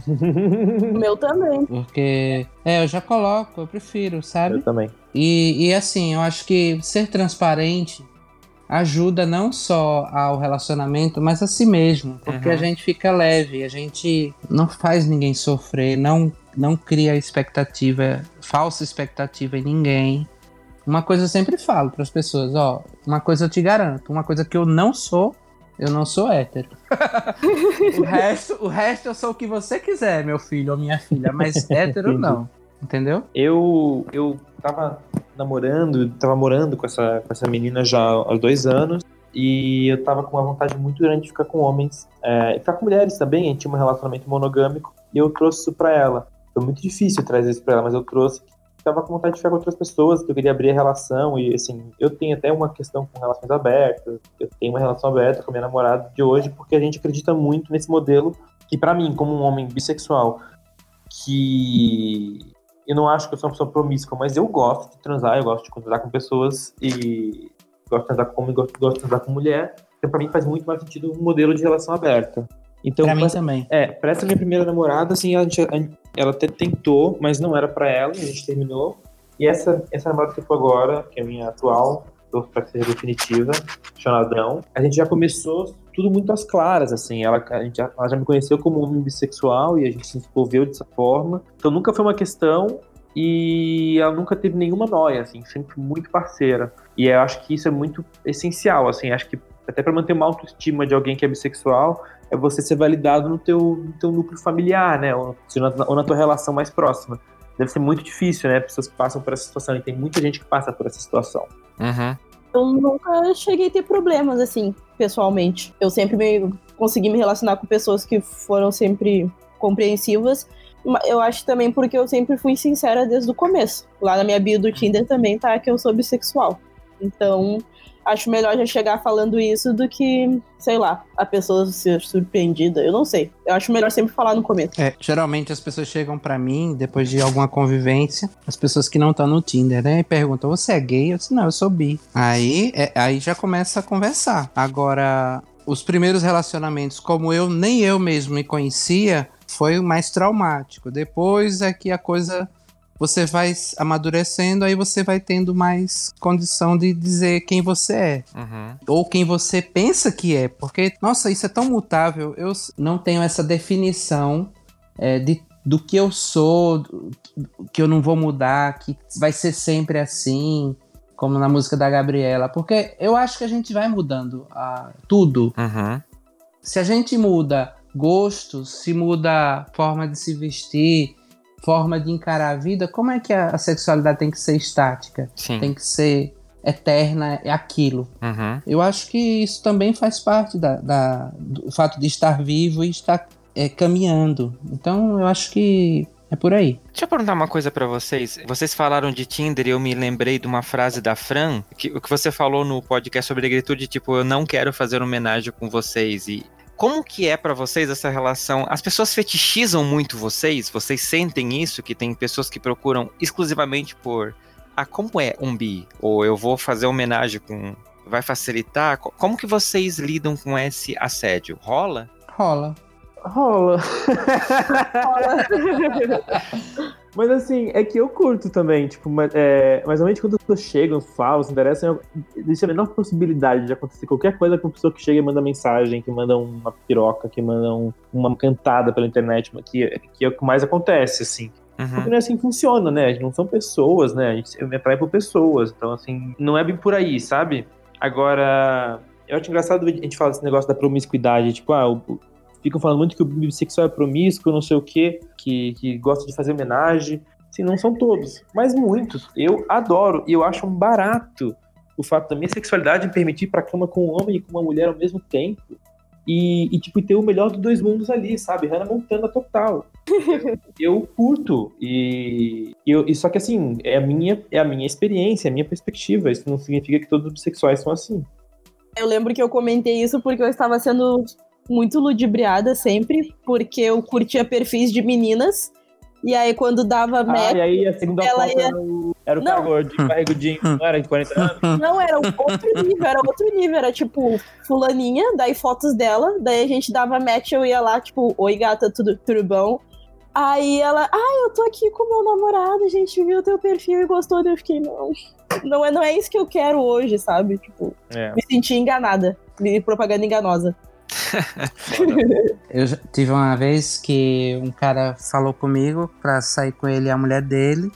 S4: *laughs*
S3: O meu também.
S4: Porque, é, eu já coloco, eu prefiro, sabe?
S5: Eu também.
S4: E, e assim, eu acho que ser transparente ajuda não só ao relacionamento, mas a si mesmo. Porque
S1: Uhum.
S4: a gente fica leve, a gente não faz ninguém sofrer, não, não cria expectativa, falsa expectativa em ninguém. Uma coisa eu sempre falo para as pessoas, ó, uma coisa eu te garanto, uma coisa que eu não sou, eu não sou hétero. *laughs* o, resto, o resto eu sou o que você quiser, meu filho ou minha filha, mas *laughs* hétero não. Entendeu?
S5: Eu, eu tava namorando, tava morando com essa, com essa menina já há dois anos. E eu tava com uma vontade muito grande de ficar com homens. É, e ficar com mulheres também, a gente tinha um relacionamento monogâmico. E eu trouxe isso pra ela. Foi muito difícil trazer isso pra ela, mas eu trouxe. Tava com vontade de ficar com outras pessoas, que eu queria abrir a relação. E assim, eu tenho até uma questão com relações abertas. Eu tenho uma relação aberta com a minha namorada de hoje, porque a gente acredita muito nesse modelo. Que pra mim, como um homem bissexual, que eu não acho que eu sou uma pessoa promíscua, mas eu gosto de transar, eu gosto de transar com pessoas e gosto de transar com homem, gosto, gosto de transar com mulher. Então, pra mim, faz muito mais sentido um modelo de relação aberta. Então,
S4: pra mim
S5: pra-
S4: também.
S5: é, pra essa minha primeira namorada, assim, a gente, a- ela até tentou, mas não era pra ela, a gente terminou. E essa, essa namorada que eu tô agora, que é a minha atual, pra que seja definitiva, Chonadão, a gente já começou tudo muito às claras, assim. Ela, a gente já, ela já me conheceu como homem bissexual e a gente se envolveu dessa forma. Então nunca foi uma questão e ela nunca teve nenhuma noia, assim, sempre muito parceira. E eu acho que isso é muito essencial, assim, acho que até para manter uma autoestima de alguém que é bissexual, é você ser validado no teu, no teu núcleo familiar, né, ou, na, ou na tua relação mais próxima. Deve ser muito difícil, né, pessoas que passam por essa situação, e tem muita gente que passa por essa situação.
S1: Uhum.
S3: Eu nunca cheguei a ter problemas, assim, pessoalmente. Eu sempre me, consegui me relacionar com pessoas que foram sempre compreensivas. Eu acho também porque eu sempre fui sincera desde o começo. Lá na minha bio do Tinder também tá que eu sou bissexual. Então, acho melhor já chegar falando isso do que, sei lá, a pessoa ser surpreendida. Eu não sei. Eu acho melhor sempre falar no começo.
S4: É, geralmente as pessoas chegam para mim depois de alguma convivência, as pessoas que não estão no Tinder, né? E perguntam: "Você é gay?" Eu disse: "Não, eu sou bi". Aí, é, aí já começa a conversar. Agora, os primeiros relacionamentos, como eu nem eu mesmo me conhecia, foi o mais traumático. Depois é que a coisa você vai amadurecendo, aí você vai tendo mais condição de dizer quem você é.
S1: Uhum.
S4: Ou quem você pensa que é. Porque, nossa, isso é tão mutável. Eu não tenho essa definição é, de, do que eu sou, que eu não vou mudar, que vai ser sempre assim. Como na música da Gabriela. Porque eu acho que a gente vai mudando uh, tudo.
S1: Uhum.
S4: Se a gente muda gostos, se muda forma de se vestir, forma de encarar a vida, como é que a, a sexualidade tem que ser estática?
S1: Sim.
S4: Tem que ser eterna, é aquilo.
S1: Uhum.
S4: Eu acho que isso também faz parte da, da do fato de estar vivo e estar é, caminhando. Então eu acho que é por aí.
S1: Deixa eu perguntar uma coisa para vocês. Vocês falaram de Tinder e eu me lembrei de uma frase da Fran, que, o que você falou no podcast sobre negritude, tipo, eu não quero fazer homenagem com vocês. E como que é para vocês essa relação? As pessoas fetichizam muito vocês? Vocês sentem isso? Que tem pessoas que procuram exclusivamente por ah, como é um bi? Ou eu vou fazer homenagem com. Vai facilitar? Como que vocês lidam com esse assédio? Rola?
S4: Rola.
S5: Rola. *laughs* Rola. *laughs* Mas assim, é que eu curto também, tipo, mas, é, mas realmente quando as pessoas chegam, falam, se interessam, existe a menor possibilidade de acontecer qualquer coisa com uma pessoa que chega e manda mensagem, que manda uma piroca, que manda um, uma cantada pela internet, que, que é o que mais acontece, assim.
S1: Uhum.
S5: Porque não é assim que funciona, né? A gente não são pessoas, né? A gente me atrai por pessoas. Então, assim, não é bem por aí, sabe? Agora, eu acho engraçado a gente falar esse negócio da promiscuidade. Tipo, ah, o, ficam falando muito que o bissexual é promíscuo, não sei o quê, que, que gosta de fazer homenagem. Sim, não são todos, mas muitos. Eu adoro e eu acho um barato o fato da minha sexualidade me permitir ir pra cama com um homem e com uma mulher ao mesmo tempo. E, e tipo, ter o melhor dos dois mundos ali, sabe? Hannah Montana total. *laughs* eu curto. E, eu, e só que assim, é a, minha, é a minha experiência, é a minha perspectiva. Isso não significa que todos os bissexuais são assim.
S3: Eu lembro que eu comentei isso porque eu estava sendo muito ludibriada sempre, porque eu curtia perfis de meninas. E aí, quando dava
S5: ah,
S3: match.
S5: E aí, a segunda
S3: ela ia...
S5: era o, era o gordinho, barrigudinho, não era de 40 anos?
S3: Não, era outro nível, era outro nível. Era tipo, Fulaninha, daí fotos dela, daí a gente dava match, eu ia lá, tipo, oi gata, tudo, tudo bom? Aí ela, ai, eu tô aqui com meu namorado, a gente viu o teu perfil e gostou, daí eu fiquei, não. Não é, não é isso que eu quero hoje, sabe? Tipo,
S5: É.
S3: me senti enganada. Me propaganda enganosa. *laughs*
S4: Eu tive uma vez que um cara falou comigo pra sair com ele e a mulher dele.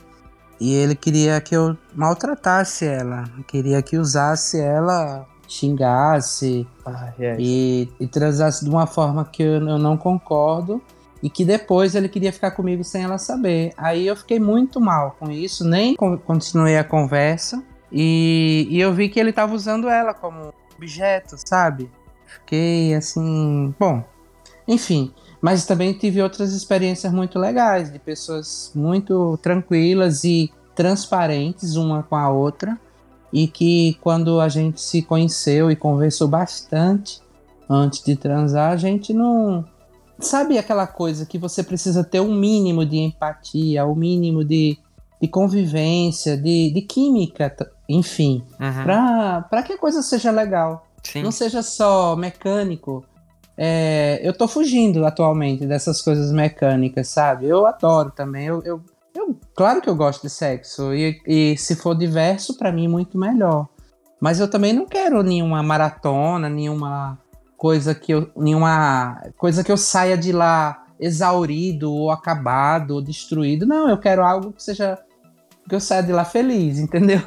S4: E ele queria que eu maltratasse ela. Queria que usasse ela, xingasse
S5: Ah, é.
S4: e, e transasse de uma forma que eu, eu não concordo. E que depois ele queria ficar comigo sem ela saber. Aí eu fiquei muito mal com isso, nem con- continuei a conversa. E, e eu vi que ele tava usando ela como objeto, sabe? Fiquei assim. Bom, enfim. Mas também tive outras experiências muito legais, de pessoas muito tranquilas e transparentes uma com a outra. E que quando a gente se conheceu e conversou bastante antes de transar, a gente não. Sabe aquela coisa que você precisa ter um mínimo de empatia, o um mínimo de, de convivência, de, de química, enfim,
S1: Uhum.
S4: pra que a coisa seja legal
S1: Sim.
S4: não seja só mecânico. É, eu tô fugindo atualmente dessas coisas mecânicas, sabe? Eu adoro também. Eu, eu, eu- claro que eu gosto de sexo. E, e se for diverso, pra mim, muito melhor. Mas eu também não quero nenhuma maratona, nenhuma coisa que eu. nenhuma coisa que eu saia de lá exaurido, ou acabado, ou destruído. Não, eu quero algo que seja. que eu saia de lá feliz, *laughs* entendeu?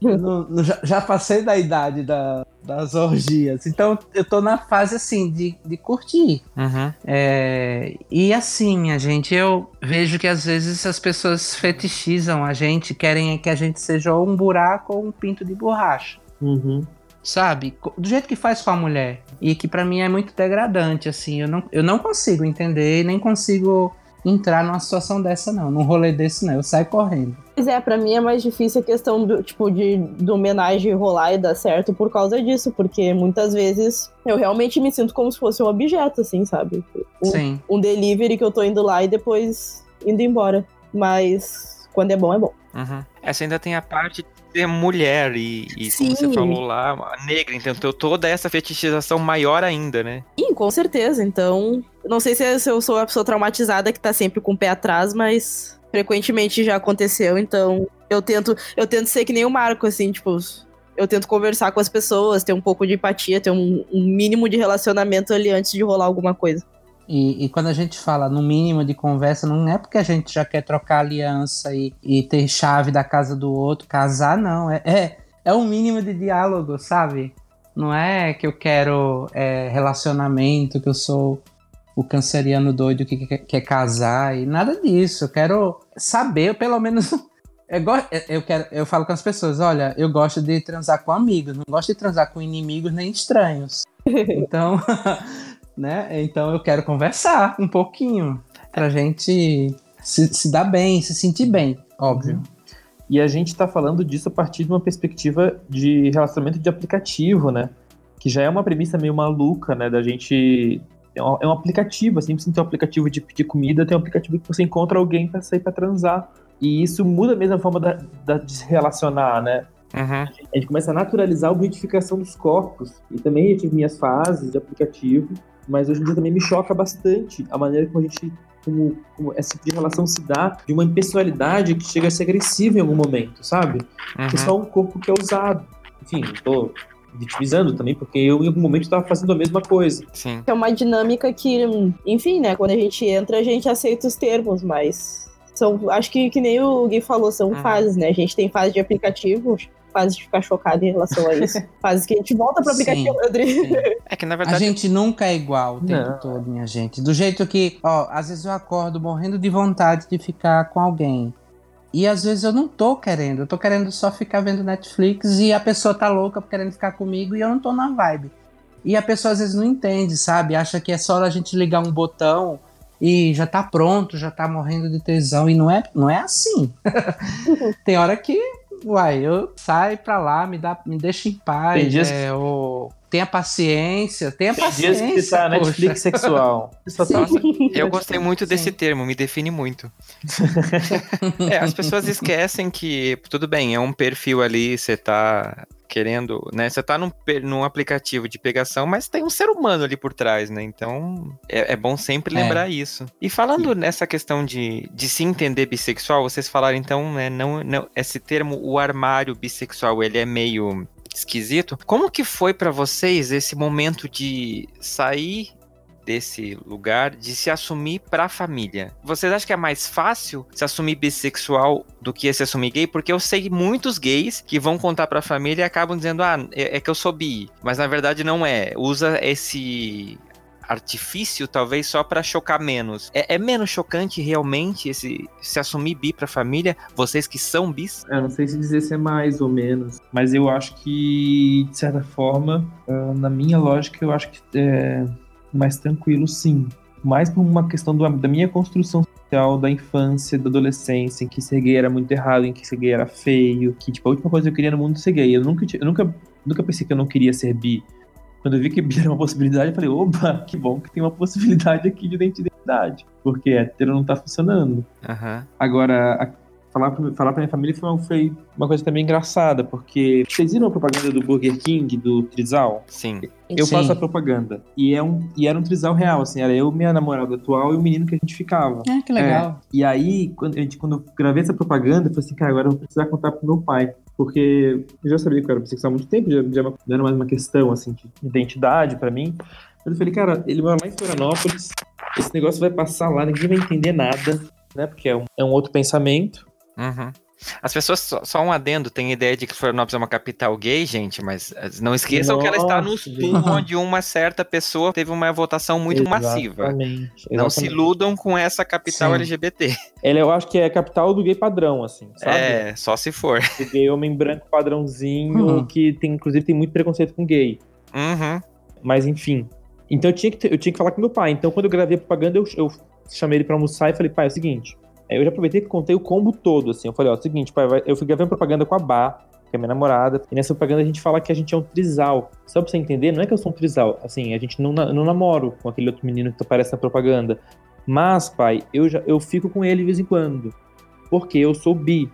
S4: não, já, já, passei da idade da, das orgias. Então eu tô na fase assim de, de curtir.
S1: Uhum.
S4: É, e assim, a gente, eu vejo que às vezes as pessoas fetichizam a gente, querem que a gente seja ou um buraco ou um pinto de borracha.
S5: Uhum.
S4: Sabe? Do jeito que faz com a mulher. E que para mim é muito degradante, assim. Eu não, eu não consigo entender, nem consigo entrar numa situação dessa, não. Num rolê desse, não. Eu saio correndo.
S3: Pois é, pra mim é mais difícil a questão do, tipo, de, do homenagem rolar e dar certo por causa disso, porque muitas vezes eu realmente me sinto como se fosse um objeto, assim, sabe? Um,
S4: Sim.
S3: um delivery que eu tô indo lá e depois indo embora. Mas quando é bom, é bom.
S1: Uhum. Essa ainda tem a parte ser mulher e, e como você falou lá, negra, então tem toda essa fetichização maior ainda, né?
S3: Sim, com certeza. Então, não sei se eu sou a pessoa traumatizada que tá sempre com o pé atrás, mas frequentemente já aconteceu, então eu tento, eu tento ser que nem o Marco, assim, tipo, eu tento conversar com as pessoas, ter um pouco de empatia, ter um, um mínimo de relacionamento ali antes de rolar alguma coisa.
S4: E, e, quando a gente fala no mínimo de conversa, não é porque a gente já quer trocar aliança e, e ter chave da casa do outro, casar, não. É, é, é um mínimo de diálogo, sabe? Não é que eu quero é, relacionamento, que eu sou o canceriano doido que quer, quer casar e nada disso. Eu quero saber, pelo menos. *laughs* Eu, eu, quero, eu falo com as pessoas: olha, eu gosto de transar com amigos, não gosto de transar com inimigos nem estranhos. *laughs* Então, *laughs* né? Então eu quero conversar um pouquinho pra gente se, se dar bem, se sentir bem, óbvio. Uhum.
S5: E a gente tá falando disso a partir de uma perspectiva de relacionamento de aplicativo, né? Que já é uma premissa meio maluca, né? Da gente é um, é um aplicativo, assim, você tem um aplicativo de pedir comida, tem um aplicativo que você encontra alguém para sair para transar. E isso muda mesmo a forma da, da, de se relacionar, né?
S1: Uhum.
S5: A gente começa a naturalizar a objetificação dos corpos. E também eu tive minhas fases de aplicativo, mas hoje em dia também me choca bastante a maneira como a gente, como, como essa tipo de relação se dá de uma impessoalidade que chega a ser agressiva em algum momento, sabe? Uhum. Que é só um corpo que é usado. Enfim, tô vitimizando também, porque eu em algum momento estava fazendo a mesma coisa.
S1: Sim.
S3: É uma dinâmica que, enfim, né, quando a gente entra, a gente aceita os termos, mas são, acho que, que nem o Gui falou, são uhum. fases, né? A gente tem fase de aplicativo, fase de ficar chocado em relação a isso. *laughs* fase que a gente volta pro aplicativo, Sim,
S1: É que na verdade.
S4: A gente nunca é igual o tempo Não. todo, minha gente. Do jeito que, ó, às vezes eu acordo morrendo de vontade de ficar com alguém. E às vezes eu não tô querendo, eu tô querendo só ficar vendo Netflix e a pessoa tá louca querendo ficar comigo e eu não tô na vibe. E a pessoa às vezes não entende, sabe? Acha que é só a gente ligar um botão e já tá pronto, já tá morrendo de tesão. E não é, não é assim. *laughs* Tem hora que, uai, eu saio pra lá, me, dá, me deixa em paz. Tem dias... é, ou Tenha paciência, tenha Tem paciência. Dias
S5: que tá Netflix sexual. *laughs*
S1: Nossa, eu *laughs* gostei muito Sim. desse termo, me define muito. *laughs* é, as pessoas esquecem que, tudo bem, é um perfil ali, você tá querendo, né? Você tá num, num aplicativo de pegação, mas tem um ser humano ali por trás, né? Então é, é bom sempre é. lembrar é. isso. E falando Sim. nessa questão de, de se entender bissexual, vocês falaram então, né? Não, não, esse termo, o armário bissexual, ele é meio esquisito. Como que foi para vocês esse momento de sair desse lugar de se assumir para a família. Vocês acham que é mais fácil se assumir bissexual do que se assumir gay? Porque eu sei muitos gays que vão contar para a família e acabam dizendo: "Ah, é, é que eu sou bi", mas na verdade não é. Usa esse artifício, talvez só para chocar menos. É, é, menos chocante realmente esse se assumir bi pra família, vocês que são bis?
S5: Eu não sei se dizer se é mais ou menos, mas eu acho que, de certa forma, ah, na minha lógica, eu acho que é mais tranquilo sim. Mais por uma questão do, da minha construção social da infância, da adolescência, em que ser gay era muito errado, em que ser gay era feio, que tipo, a última coisa que eu queria no mundo é ser gay. Eu nunca, eu nunca, nunca pensei que eu não queria ser bi. Quando eu vi que bi era uma possibilidade, eu falei, opa, que bom que tem uma possibilidade aqui de identidade. Porque hétero não tá funcionando.
S1: Uhum.
S5: Agora, a, falar, pra, falar pra minha família foi uma, foi uma coisa também engraçada, porque vocês viram a propaganda do Burger King, do Trizal?
S1: Sim.
S5: Eu
S4: Sim.
S5: faço a propaganda. E, é um, e era um Trizal real, assim, era eu, minha namorada atual e o menino que a gente ficava.
S4: Ah, que legal.
S5: É, e aí, quando, a gente, quando eu gravei essa propaganda, eu falei assim, cara, agora eu vou precisar contar pro meu pai porque eu já sabia que eu era bissexual há muito tempo, já, já não era mais uma questão, assim, de identidade para mim. Mas eu falei, cara, ele mora lá em Florianópolis, esse negócio vai passar lá, ninguém vai entender nada, né? Porque é um, é um outro pensamento.
S1: Uhum. As pessoas, só, só um adendo, tem ideia de que Florianópolis é uma capital gay, gente, mas eh, não esqueçam que ela está no
S5: Nossa,
S1: sul,
S5: gente.
S1: onde uma certa pessoa teve uma votação muito massiva.
S5: Exatamente,
S1: Não se
S5: exatamente.
S1: iludam com essa capital
S4: Sim.
S1: LGBT.
S5: Ela eu acho que é a capital do gay padrão, assim, sabe?
S1: É, só se for.
S5: Do gay homem branco padrãozinho,
S4: Uhum.
S5: que tem, inclusive, tem muito preconceito com gay.
S1: Uhum.
S5: Mas enfim. Então eu tinha que, ter- eu tinha que falar com meu pai. Então quando eu gravei a propaganda, eu, eu chamei ele pra almoçar e falei, pai, é o seguinte. Aí eu já aproveitei que contei o combo todo, assim. Eu falei, ó, é o seguinte, pai, eu fui gravando propaganda com a Bá, que é minha namorada. E nessa propaganda a gente fala que a gente é um trisal. Só pra você entender, não é que eu sou um trisal. Assim, a gente não, não namoro com aquele outro menino que aparece na propaganda. Mas, pai, eu, já, eu fico com ele de vez em quando. Porque eu sou bi.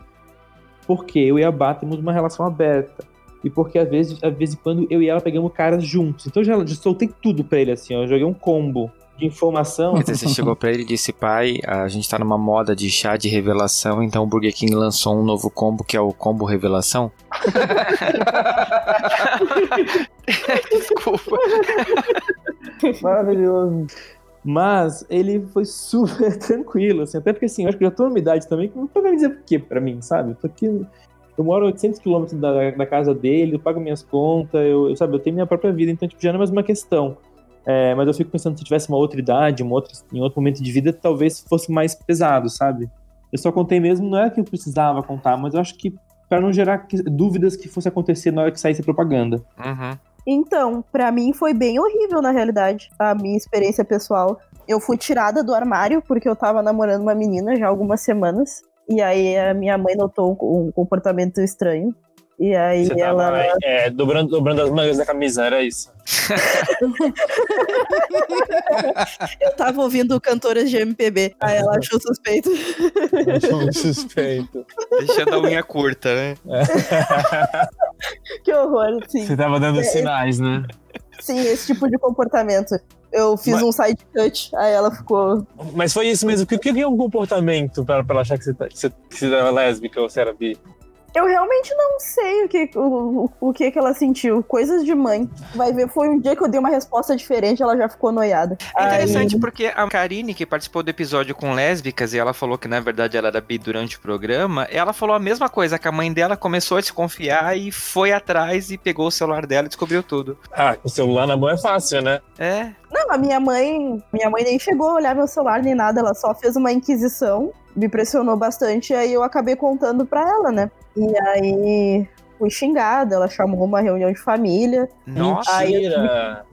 S5: Porque eu e a Bá temos uma relação aberta. E porque às vezes, às vezes quando eu e ela pegamos caras juntos. Então já, já soltei tudo pra ele, assim, ó. Eu joguei um combo de informação.
S1: Quer dizer, você chegou pra ele e disse, pai, a gente tá numa moda de chá de revelação, então o Burger King lançou um novo combo que é o combo revelação. *laughs* Desculpa.
S5: Maravilhoso. Mas ele foi super *laughs* tranquilo, assim, até porque assim, eu acho que eu já tô numa idade também que não tô me dizer por quê pra mim, sabe? Porque eu moro a 800 quilômetros da, da casa dele, eu pago minhas contas, eu, eu, sabe, eu tenho minha própria vida, então tipo, já não é mais uma questão. É, mas eu fico pensando se eu tivesse uma outra idade, uma outra, em outro momento de vida, talvez fosse mais pesado, sabe? Eu só contei mesmo, não é que eu precisava contar, mas eu acho que pra não gerar que- dúvidas que fosse acontecer na hora que saísse a propaganda.
S1: Uhum.
S3: Então, pra mim foi bem horrível, na realidade, a minha experiência pessoal. Eu fui tirada do armário porque eu tava namorando uma menina já há algumas semanas. E aí a minha mãe notou um comportamento estranho. E aí
S2: Você
S3: ela.
S2: tava é, dobrando, dobrando as mangas da camisa, era isso. *laughs*
S3: Eu tava ouvindo cantoras de MPB. Aí ela *laughs* achou suspeito.
S2: Um suspeito.
S1: Deixando a unha curta, né? *laughs*
S3: que horror, sim.
S2: Você tava dando
S3: É,
S2: sinais, né?
S3: Sim, esse tipo de comportamento. Eu fiz
S2: Mas-
S3: um side cut, aí ela ficou.
S2: Mas foi isso mesmo. O que, que é um comportamento pra, pra ela achar que você, tá, que você, que você era lésbica ou você era bi?
S3: Eu realmente não sei o que, o, o, que que ela sentiu. Coisas de mãe. Vai ver, foi um dia que eu dei uma resposta diferente, ela já ficou noiada.
S1: É
S3: Aí-
S1: interessante porque a Karine, que participou do episódio com lésbicas, e ela falou que na verdade ela era bi durante o programa, ela falou a mesma coisa, que a mãe dela começou a desconfiar e foi atrás e pegou o celular dela e descobriu tudo.
S2: Ah, com o celular na mão é fácil, né?
S1: É,
S3: Não, a minha mãe. Minha mãe nem chegou a olhar meu celular nem nada, ela só fez uma inquisição, me pressionou bastante, e aí eu acabei contando pra ela, né? E aí fui xingada, ela chamou uma reunião de família.
S1: nossa.
S3: Aí eu tive-
S2: Mentira!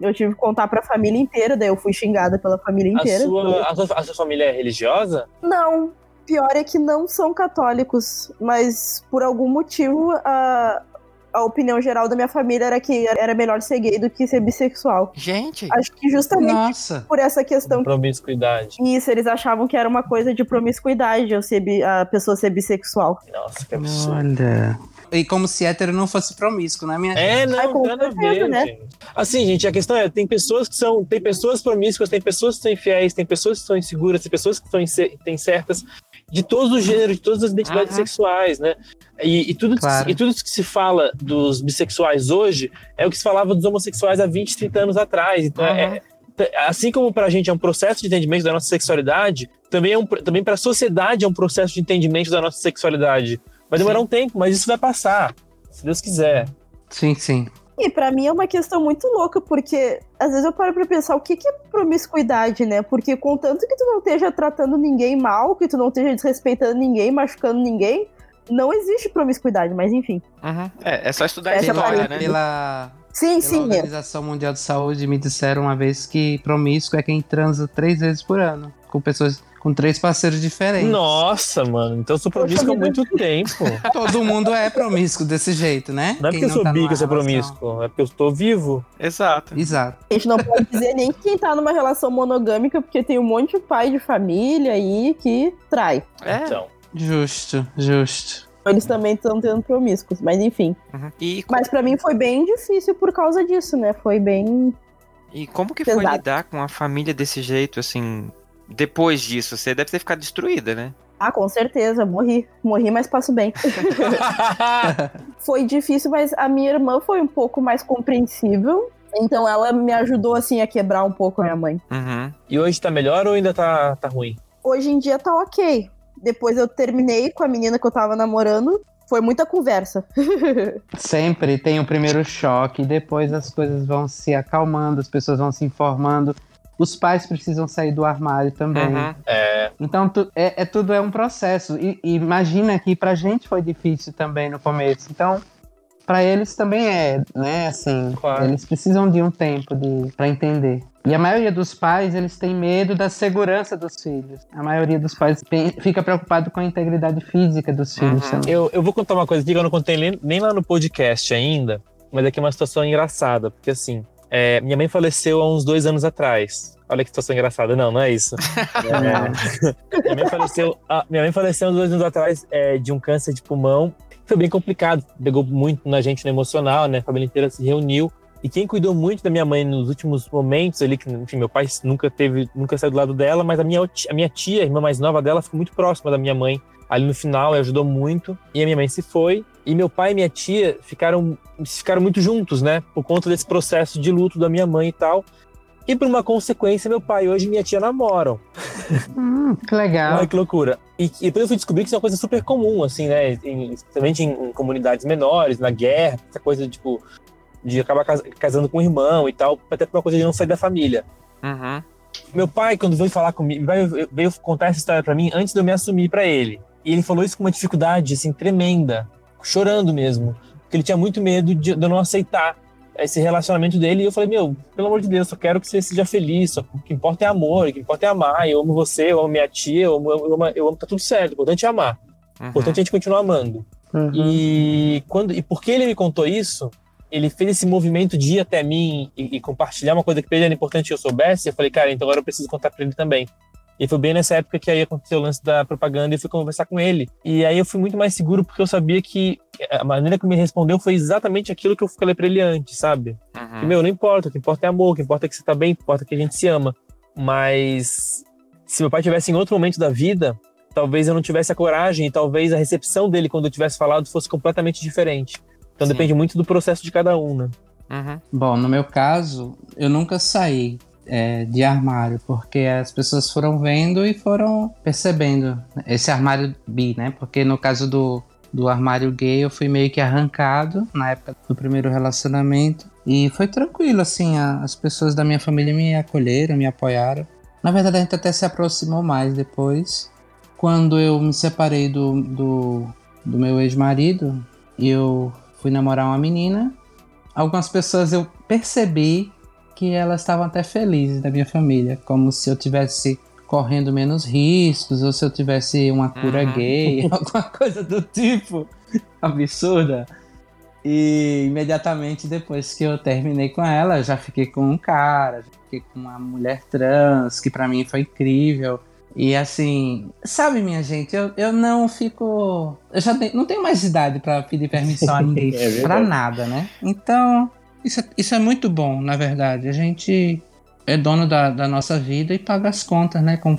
S3: Eu tive que contar pra família inteira, daí eu fui xingada pela família
S2: A
S3: inteira.
S2: sua, a, sua, a sua família é religiosa?
S3: Não, pior é que não são católicos, mas por algum motivo a, a opinião geral da minha família era que era melhor ser gay do que ser bissexual.
S1: Gente,
S3: Acho que justamente
S4: Nossa.
S3: por essa questão
S2: Promiscuidade.
S3: Isso, eles achavam que era uma coisa de promiscuidade, eu ser bi- a pessoa ser bissexual.
S2: Nossa, que absurdo.
S4: Olha. E como se hétero não fosse promíscuo, né, minha
S2: É,
S3: Ai,
S2: não,
S3: com
S2: nada a
S3: certeza,
S2: ver,
S3: né?
S2: gente. Assim, gente, a questão é, tem pessoas que são, tem pessoas promíscuas, tem pessoas que são infiéis, tem pessoas que são inseguras, tem pessoas que estão ince- têm certas de todos os gêneros, de todas as identidades sexuais, né? E, e tudo, que
S4: Claro.
S2: se- e tudo que se fala dos bissexuais hoje é o que se falava dos homossexuais há 20, 30 anos atrás. Então, é- é- assim como pra gente é um processo de entendimento da nossa sexualidade, também, é um, também pra sociedade é um processo de entendimento da nossa sexualidade. Vai demorar um tempo, mas isso vai passar, se Deus quiser.
S4: Sim, sim.
S3: E pra mim é uma questão muito louca, porque às vezes eu paro pra pensar o que, que é promiscuidade, né? Porque contanto que tu não esteja tratando ninguém mal, que tu não esteja desrespeitando ninguém, machucando ninguém, não existe promiscuidade, mas enfim.
S1: Uhum. É, é só estudar
S3: Essa
S1: história,
S3: parede
S1: né?
S4: Pela,
S3: Sim,
S4: pela
S3: sim. é.
S4: Organização Mundial de Saúde me disseram uma vez que promíscuo é quem transa três vezes por ano. Com pessoas com três parceiros diferentes.
S2: Nossa, mano, então eu sou promíscuo há muito tempo. *laughs*
S4: Todo mundo é promíscuo desse jeito, né?
S2: Não é
S4: Quem
S2: porque eu sou
S4: tá
S2: bi que eu sou promíscuo, é porque eu estou vivo.
S1: Exato.
S4: Exato.
S3: A gente não pode dizer nem quem tá numa relação monogâmica, porque tem um monte de pai de família aí que trai.
S1: É.
S2: Então.
S4: Justo, justo.
S3: Eles também estão tendo promíscuos, mas enfim.
S1: Uhum. E,
S3: Mas pra mim foi bem difícil por causa disso, né? Foi bem.
S1: e como que foi
S3: Pesado.
S1: lidar com a família desse jeito, assim, depois disso? Você deve ter ficado destruída, né?
S3: Ah, com certeza, morri. Morri, mas passo bem. *laughs* foi difícil, mas a minha irmã foi um pouco mais compreensível. Então ela me ajudou, assim, a quebrar um pouco a minha mãe.
S1: Uhum.
S5: E hoje tá melhor ou ainda tá, tá ruim?
S3: Hoje em dia tá ok. Depois eu terminei com a menina que eu tava namorando. Foi muita conversa. *laughs*
S4: Sempre tem o primeiro choque, depois as coisas vão se acalmando, as pessoas vão se informando. Os pais precisam sair do armário também.
S1: Uhum.
S5: É,
S4: Então tu- é, é tudo é um processo. E, e imagina que pra gente foi difícil também no começo. Então, pra eles também é, né? Assim,
S5: Claro.
S4: eles precisam de um tempo de para entender. E a maioria dos pais, eles têm medo da segurança dos filhos. A maioria dos pais fica preocupado com a integridade física dos filhos
S1: Uhum.
S4: também.
S5: eu, eu vou contar uma coisa aqui que eu não contei nem, lá no podcast ainda, mas aqui é uma situação engraçada, porque assim, é, minha mãe faleceu há uns dois anos atrás. Olha que situação engraçada. Não, não é isso. *laughs* É, minha, mãe faleceu, ah, minha mãe faleceu uns dois anos atrás é, de um câncer de pulmão. Foi bem complicado, pegou muito na gente no emocional, né? A família inteira se reuniu. E quem cuidou muito da minha mãe nos últimos momentos ali, que enfim, meu pai nunca teve, nunca saiu do lado dela, mas a minha, a minha tia, a irmã mais nova dela, ficou muito próxima da minha mãe ali no final, e ajudou muito. E a minha mãe se foi. E meu pai e minha tia ficaram, ficaram muito juntos, né? Por conta desse processo de luto da minha mãe e tal. E por uma consequência, meu pai hoje e minha tia namoram.
S4: Hum, que legal.
S5: Olha que loucura. E, e depois eu fui descobrir que isso é uma coisa super comum, assim, né? Em, especialmente em, em comunidades menores, na guerra, essa coisa, tipo, de acabar cas- casando com o irmão e tal, até por uma coisa de não sair da família.
S1: Uhum.
S5: Meu pai, quando veio falar comigo, veio, veio contar essa história pra mim antes de eu me assumir pra ele. E ele falou isso com uma dificuldade, assim, tremenda, chorando mesmo. Porque ele tinha muito medo de, de eu não aceitar esse relacionamento dele. E eu falei, meu, pelo amor de Deus, só quero que você seja feliz. Só, o que importa é amor, o que importa é amar. Eu amo você, eu amo minha tia, eu amo, eu amo, eu amo tá tudo certo. O importante é amar. O
S1: Uhum.
S5: importante é a gente continuar amando.
S4: Uhum.
S5: E quando e porque ele me contou isso, ele fez esse movimento de ir até mim e, e compartilhar uma coisa que pra ele era importante que eu soubesse. Eu falei, cara, então agora eu preciso contar pra ele também. E foi bem nessa época que aí aconteceu o lance da propaganda e eu fui conversar com ele. E aí eu fui muito mais seguro porque eu sabia que a maneira que me respondeu foi exatamente aquilo que eu falei pra ele antes, sabe?
S1: Uhum.
S5: E, meu, não importa, o que importa é amor, o que importa é que você tá bem, o que importa é que a gente se ama. Mas se meu pai tivesse em outro momento da vida, talvez eu não tivesse a coragem e talvez a recepção dele quando eu tivesse falado fosse completamente diferente. Então
S1: Sim.
S5: depende muito do processo de cada um, né?
S1: Uhum.
S4: Bom, no meu caso, eu nunca saí é, de armário, porque as pessoas foram vendo e foram percebendo esse armário bi, né? Porque no caso do, do armário gay, eu fui meio que arrancado na época do primeiro relacionamento. E foi tranquilo, assim, a- as pessoas da minha família me acolheram, me apoiaram. Na verdade, a gente até se aproximou mais depois. Quando eu me separei do, do, do meu ex-marido, eu fui namorar uma menina algumas pessoas eu percebi que elas estavam até felizes da minha família, como se eu tivesse correndo menos riscos ou se eu tivesse uma cura
S1: Uhum.
S4: gay, *laughs* alguma coisa do tipo absurda. E imediatamente depois que eu terminei com ela, já fiquei com um cara, já fiquei com uma mulher trans, que pra mim foi incrível. E assim, sabe, minha gente, eu, eu não fico. Eu já tenho- não tenho mais idade pra pedir permissão a *laughs* ninguém
S5: É
S4: pra nada, né? Então, isso, é- isso é muito bom, na verdade. A gente é dono da, da nossa vida e paga as contas, né? Como,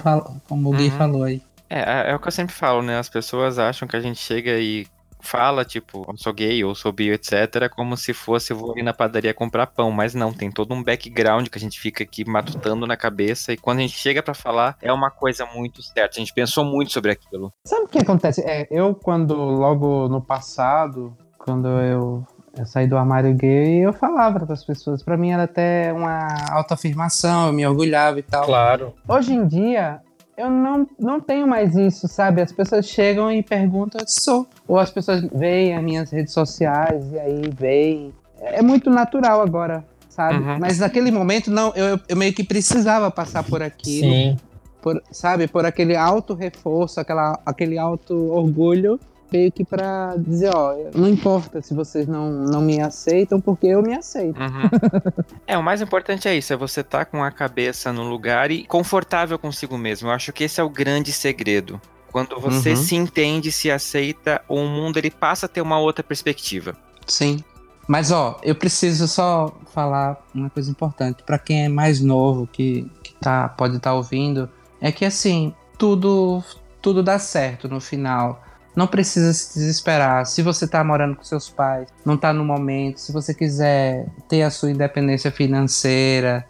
S4: como o Gui
S1: Uhum.
S4: falou aí.
S1: É, é o que eu sempre falo, né? As pessoas acham que a gente chega e fala, tipo, eu sou gay ou sou bi, etc., como se fosse eu vou ali na padaria comprar pão, mas não, tem todo um background que a gente fica aqui matutando na cabeça e quando a gente chega pra falar é uma coisa muito certa, a gente pensou muito sobre aquilo.
S4: Sabe o que acontece? É, eu, quando, logo no passado, quando eu, eu saí do armário gay, eu falava para as pessoas. Pra mim era até uma autoafirmação, eu me orgulhava e tal.
S5: Claro.
S4: Hoje em dia, eu não, não tenho mais isso, sabe? As pessoas chegam e perguntam, eu sou. Ou as pessoas veem as minhas redes sociais e aí veem. É muito natural agora, sabe?
S1: Uhum.
S4: Mas naquele momento, não, eu, eu meio que precisava passar por aquilo
S5: Sim.
S4: por, sabe, por aquele auto reforço, aquela, aquele auto orgulho, meio que pra dizer, ó, não importa se vocês não, não me aceitam, porque eu me aceito.
S1: Uhum. *laughs* é, o mais importante é isso, é você estar com a cabeça no lugar e confortável consigo mesmo. Eu acho que esse é o grande segredo. Quando você
S4: Uhum.
S1: se entende, se aceita, o mundo ele passa a ter uma outra perspectiva.
S4: Sim. Mas ó, eu preciso só falar uma coisa importante Pra quem é mais novo que, que tá, pode estar ouvindo, é que assim, tudo tudo dá certo no final. Não precisa se desesperar. Se você tá morando com seus pais, não tá no momento, se você quiser ter a sua independência financeira,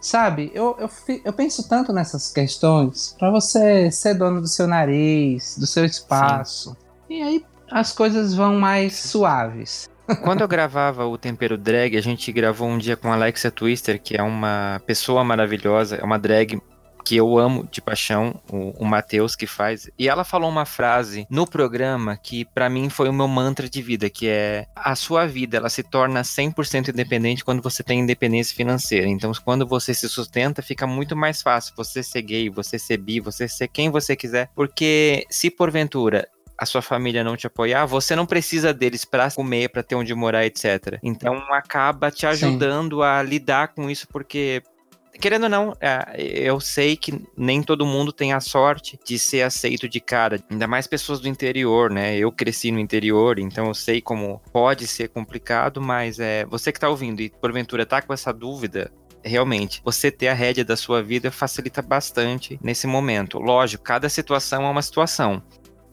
S4: sabe? Eu, eu, eu penso tanto nessas questões para você ser dono do seu nariz, do seu espaço. Sim. E aí as coisas vão mais suaves.
S1: Quando eu gravava o Tempero Drag, a gente gravou um dia com a Alexia Twister, que é uma pessoa maravilhosa, é uma drag que eu amo de paixão, o, o Matheus que faz. E ela falou uma frase no programa que para mim foi o meu mantra de vida, que é a sua vida, ela se torna 100% independente quando você tem independência financeira. Então, quando você se sustenta, fica muito mais fácil você ser gay, você ser bi, você ser quem você quiser, porque se porventura a sua família não te apoiar, você não precisa deles para comer, para ter onde morar, etc. Então acaba te ajudando Sim. a lidar com isso, porque querendo ou não, é, eu sei que nem todo mundo tem a sorte de ser aceito de cara, ainda mais pessoas do interior, né? Eu cresci no interior, então eu sei como pode ser complicado, mas é você que tá ouvindo e porventura tá com essa dúvida, realmente, você ter a rédea da sua vida facilita bastante nesse momento. Lógico, cada situação é uma situação.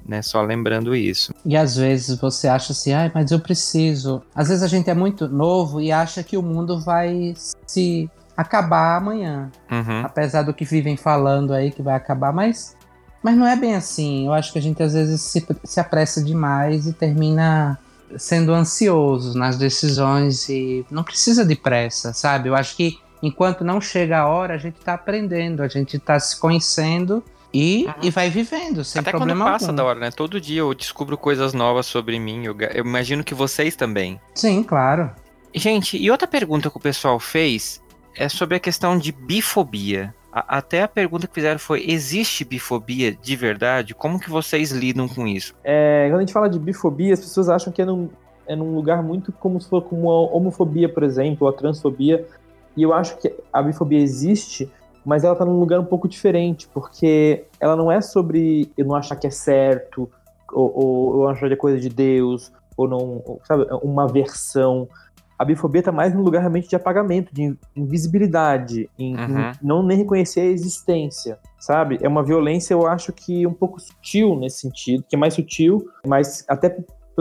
S1: Né, só lembrando isso.
S4: E às vezes você acha assim, ah, mas eu preciso. Às vezes a gente é muito novo e acha que o mundo vai se acabar amanhã. Uhum. Apesar do que vivem falando aí que vai acabar, mas, mas não é bem assim. Eu acho que a gente às vezes se, se apressa demais e termina sendo ansioso nas decisões e não precisa de pressa, sabe? Eu acho que enquanto não chega a hora, a gente está aprendendo, a gente está se conhecendo e, uhum. e vai vivendo, sem
S1: Até
S4: problema
S1: quando passa
S4: algum.
S1: da hora, né? Todo dia eu descubro coisas novas sobre mim. Eu, eu imagino que vocês também.
S4: Sim, claro.
S1: Gente, e outra pergunta que o pessoal fez é sobre a questão de bifobia. A, até a pergunta que fizeram foi: existe bifobia de verdade? Como que vocês lidam com isso?
S5: É, quando a gente fala de bifobia, as pessoas acham que é num, é num lugar muito como se fosse como a homofobia, por exemplo, ou a transfobia. E eu acho que a bifobia existe, mas ela está num lugar um pouco diferente, porque ela não é sobre eu não achar que é certo, ou, ou eu achar que é coisa de Deus, ou não, sabe, uma versão a bifobia está mais no lugar realmente de apagamento, de invisibilidade, em, uhum. em, não nem reconhecer a existência, sabe? É uma violência, eu acho que um pouco sutil nesse sentido, que é mais sutil, mas até,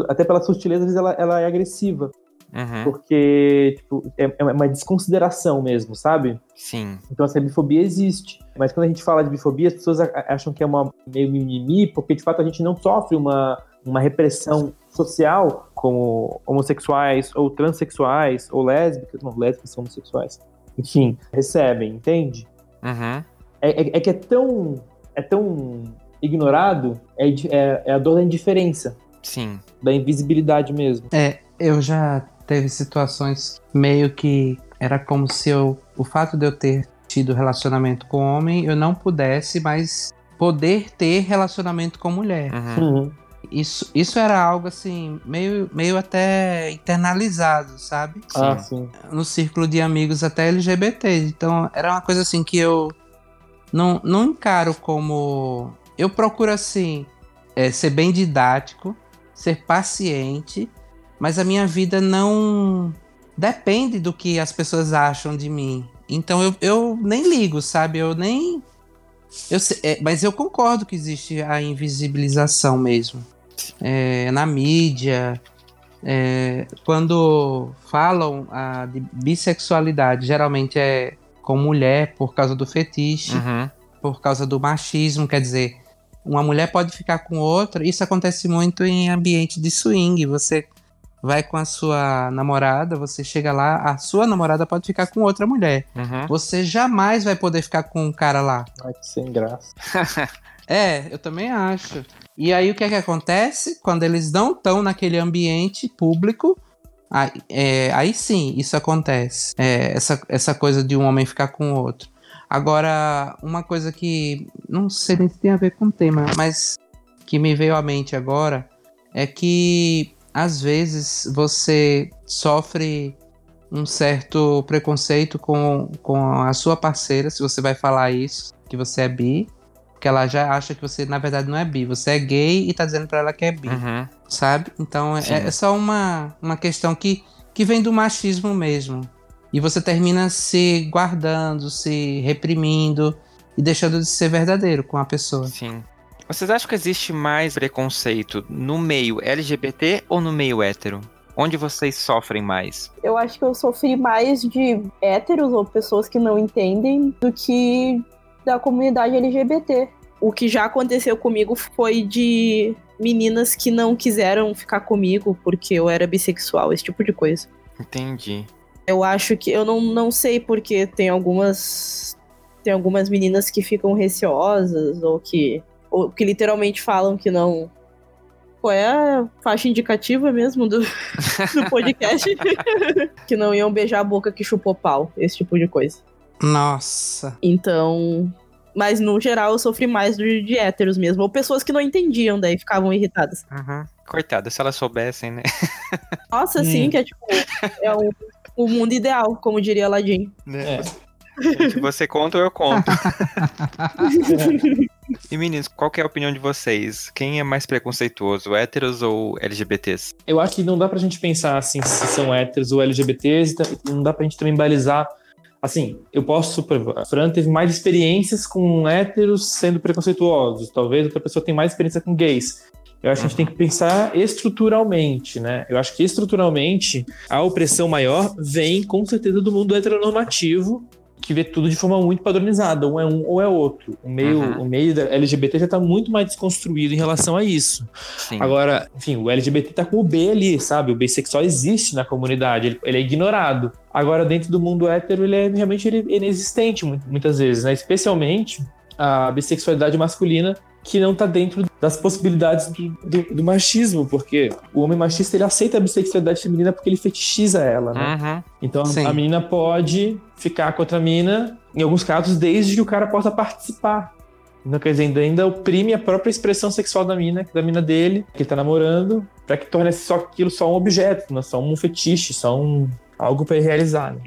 S5: até pela sutileza, às vezes ela, ela é agressiva. Uhum. Porque tipo, é, é, uma desconsideração mesmo, sabe?
S1: Sim.
S5: Então, essa bifobia existe. Mas quando a gente fala de bifobia, as pessoas acham que é uma meio mimimi, porque de fato a gente não sofre uma, uma repressão social, como homossexuais, ou transexuais, ou lésbicas, não, lésbicas são homossexuais, enfim, recebem, entende?
S1: Uhum.
S5: É, é, é, que é tão, é tão ignorado, é, é, é a dor da indiferença.
S1: Sim.
S5: Da invisibilidade mesmo.
S4: É, eu já teve situações meio que era como se eu, o fato de eu ter tido relacionamento com homem, eu não pudesse mais poder ter relacionamento com mulher.
S1: Uhum. Uhum.
S4: Isso, isso era algo assim, meio, meio até internalizado, sabe?
S5: Ah, sim.
S4: No círculo de amigos até LGBT. Então era uma coisa assim que eu não, não encaro como. Eu procuro assim, é, ser bem didático, ser paciente, mas a minha vida não depende do que as pessoas acham de mim. Então eu, eu nem ligo, sabe? Eu nem. Eu, é, mas eu concordo que existe a invisibilização mesmo é, na mídia, é, quando falam a, de bissexualidade, geralmente é com mulher por causa do fetiche,
S1: uhum.
S4: por causa do machismo, quer dizer, uma mulher pode ficar com outra. Isso acontece muito em ambiente de swing. Você vai com a sua namorada, você chega lá, a sua namorada pode ficar com outra mulher.
S1: Uhum.
S4: Você jamais vai poder ficar com um cara lá.
S5: Ai, que sem graça. *laughs*
S4: é, eu também acho. E aí o que é que acontece? Quando eles não estão naquele ambiente público, aí, é, aí sim isso acontece. É, essa, essa coisa de um homem ficar com o outro. Agora, uma coisa que não sei se tem a ver com o tema, mas que me veio à mente agora é que às vezes você sofre um certo preconceito com, com a sua parceira, se você vai falar isso, que você é bi, porque ela já acha que você, na verdade, não é bi. Você é gay e tá dizendo pra ela que é bi.
S1: Uhum.
S4: Sabe? Então é, é, só uma, uma questão que, que vem do machismo mesmo. E você termina se guardando, se reprimindo e deixando de ser verdadeiro com a pessoa.
S1: Sim. Vocês acham que existe mais preconceito no meio LGBT ou no meio hétero? Onde vocês sofrem mais?
S3: Eu acho que eu sofri mais de héteros ou pessoas que não entendem do que da comunidade LGBT. O que já aconteceu comigo foi de meninas que não quiseram ficar comigo porque eu era bissexual, esse tipo de coisa.
S1: Entendi.
S3: Eu acho que eu não, não sei porque tem algumas tem algumas meninas que ficam receosas ou que ou que literalmente falam que não qual é a faixa indicativa mesmo do, do *laughs* podcast? *laughs* que não iam beijar a boca que chupou pau, esse tipo de coisa.
S4: Nossa.
S3: Então, mas no geral eu sofri mais de, de héteros mesmo, ou pessoas que não entendiam, daí ficavam irritadas.
S1: Uhum. Coitada, se elas soubessem, né? *laughs*
S3: Nossa, sim,
S5: Hum.
S3: que é tipo, é o, o mundo ideal, como diria Aladdin.
S1: Né?
S5: É.
S1: Gente, você conta ou eu conto? *laughs* E meninos, qual que é a opinião de vocês? Quem é mais preconceituoso, héteros ou LGBTs?
S5: Eu acho que não dá pra gente pensar assim se são héteros ou LGBTs, não dá pra gente também balizar. Assim, eu posso a Fran teve mais experiências com héteros sendo preconceituosos, talvez outra pessoa tenha mais experiência com gays. Eu acho que a gente tem que pensar estruturalmente, né? Eu acho que estruturalmente a opressão maior vem com certeza do mundo heteronormativo, que vê tudo de forma muito padronizada, um é um ou é outro. O meio,
S1: Uhum.
S5: o meio da LGBT já está muito mais desconstruído em relação a isso.
S1: Sim.
S5: Agora, enfim, o LGBT tá com o B ali, sabe? O bissexual existe na comunidade, ele, ele é ignorado. Agora, dentro do mundo hétero, ele é realmente ele, é inexistente mu- muitas vezes, né? Especialmente a bissexualidade masculina, que não tá dentro das possibilidades do, do- do machismo, porque o homem machista ele aceita a bissexualidade feminina porque ele fetichiza ela, né?
S1: Uhum.
S5: Então
S4: Sim.
S5: a menina pode ficar com outra mina, em alguns casos, desde que o cara possa participar. Então, quer dizer, ainda oprime a própria expressão sexual da mina, da mina dele, que ele tá namorando, pra que torne só aquilo só um objeto, não só um fetiche, só um algo pra ele realizar. Né?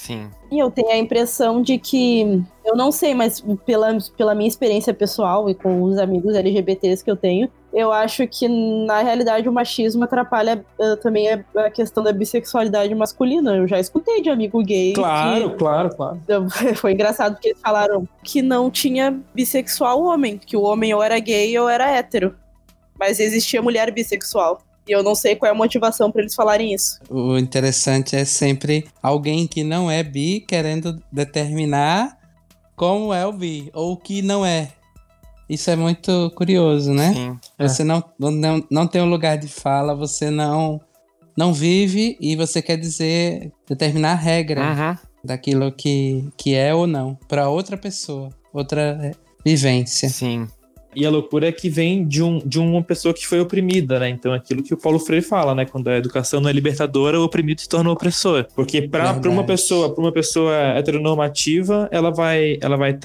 S1: Sim.
S3: E eu tenho a impressão de que, eu não sei, mas pela, pela minha experiência pessoal e com os amigos LGBTs que eu tenho, eu acho que na realidade o machismo atrapalha eh, também a, a questão da bissexualidade masculina. Eu já escutei de amigo gay.
S5: Claro, claro, claro. *laughs*
S3: que- foi engraçado porque eles falaram que não tinha bissexual homem, que o homem ou era gay ou era hétero. Mas existia mulher bissexual. E eu não sei qual é a motivação pra eles falarem isso.
S4: O interessante é sempre alguém que não é bi querendo determinar como é o bi, ou o que não é. Isso é muito curioso, né?
S1: Sim.
S4: Você não, não, não tem um lugar de fala, você não, não vive e você quer dizer, determinar a regra
S1: Uhum.
S4: daquilo que, que é ou não, para outra pessoa, outra é, vivência.
S1: Sim.
S5: E a loucura é que vem de, um, de uma pessoa que foi oprimida, né? Então, aquilo que o Paulo Freire fala, né? Quando a educação não é libertadora, o oprimido se torna opressor. Porque para uma pessoa, para uma pessoa heteronormativa, ela vai, ela vai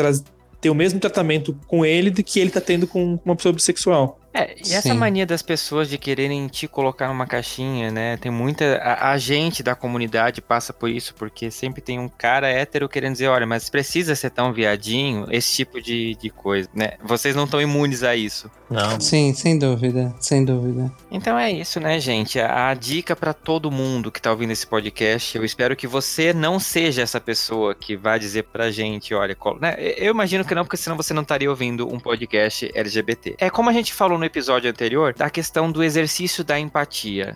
S5: ter o mesmo tratamento com ele do que ele tá tendo com uma pessoa bissexual.
S1: É, e essa
S4: Sim.
S1: mania das pessoas de quererem te colocar numa caixinha, né? Tem muita. A, a gente da comunidade passa por isso, porque sempre tem um cara hétero querendo dizer: olha, mas precisa ser tão viadinho, esse tipo de, de coisa, né? Vocês não estão imunes a isso.
S5: Não.
S4: Sim, sem dúvida, sem dúvida.
S1: Então é isso, né, gente? A, a dica pra todo mundo que tá ouvindo esse podcast, eu espero que você não seja essa pessoa que vai dizer pra gente, olha, colo- né? Eu imagino que não, porque senão você não estaria ouvindo um podcast LGBT. É como a gente falou no episódio anterior, da questão do exercício da empatia.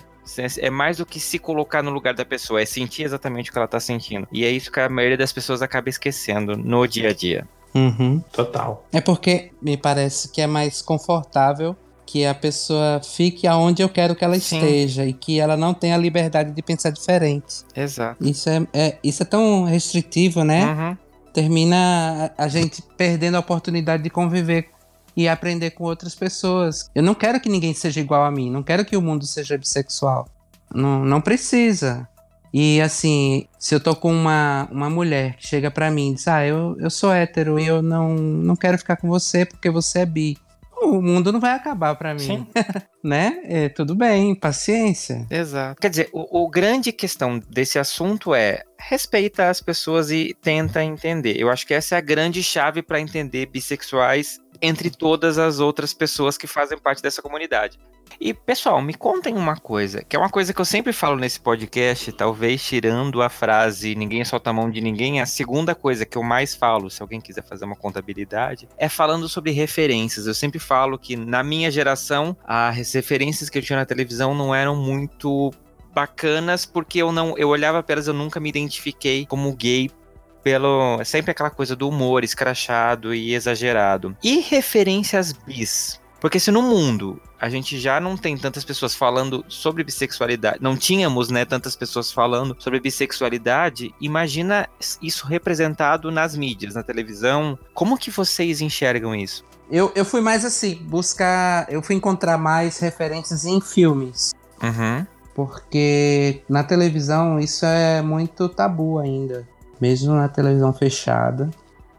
S1: É mais do que se colocar no lugar da pessoa, é sentir exatamente o que ela tá sentindo. E é isso que a maioria das pessoas acaba esquecendo no dia a dia.
S4: Uhum.
S5: Total.
S4: É porque me parece que é mais confortável que a pessoa fique aonde eu quero que ela
S1: Sim.
S4: esteja e que ela não tenha a liberdade de pensar diferente.
S1: Exato.
S4: Isso é, é- isso é tão restritivo, né?
S1: Uhum.
S4: Termina a, a gente perdendo a oportunidade de conviver e aprender com outras pessoas. Eu não quero que ninguém seja igual a mim, não quero que o mundo seja bissexual. Não, não precisa. E assim, se eu tô com uma, uma mulher que chega pra mim e diz: Ah, eu, eu sou hétero e eu não, não quero ficar com você porque você é bi. O mundo não vai acabar pra mim, *laughs* né? É, tudo bem, paciência.
S1: Exato. Quer dizer, o, o grande questão desse assunto é respeita as pessoas e tenta entender. Eu acho que essa é a grande chave para entender bissexuais entre todas as outras pessoas que fazem parte dessa comunidade. E, pessoal, me contem uma coisa, que é uma coisa que eu sempre falo nesse podcast, talvez tirando a frase ninguém solta a mão de ninguém, a segunda coisa que eu mais falo, se alguém quiser fazer uma contabilidade, é falando sobre referências. Eu sempre falo que na minha geração, as referências que eu tinha na televisão não eram muito bacanas porque eu não eu olhava para elas eu nunca me identifiquei como gay pelo sempre aquela coisa do humor escrachado e exagerado. E referências bis. Porque se no mundo a gente já não tem tantas pessoas falando sobre bissexualidade, não tínhamos, né, tantas pessoas falando sobre bissexualidade, imagina isso representado nas mídias, na televisão. Como que vocês enxergam isso?
S4: Eu, eu fui mais assim, buscar. Eu fui encontrar mais referências em filmes.
S1: Uhum.
S4: Porque na televisão isso é muito tabu ainda. Mesmo na televisão fechada.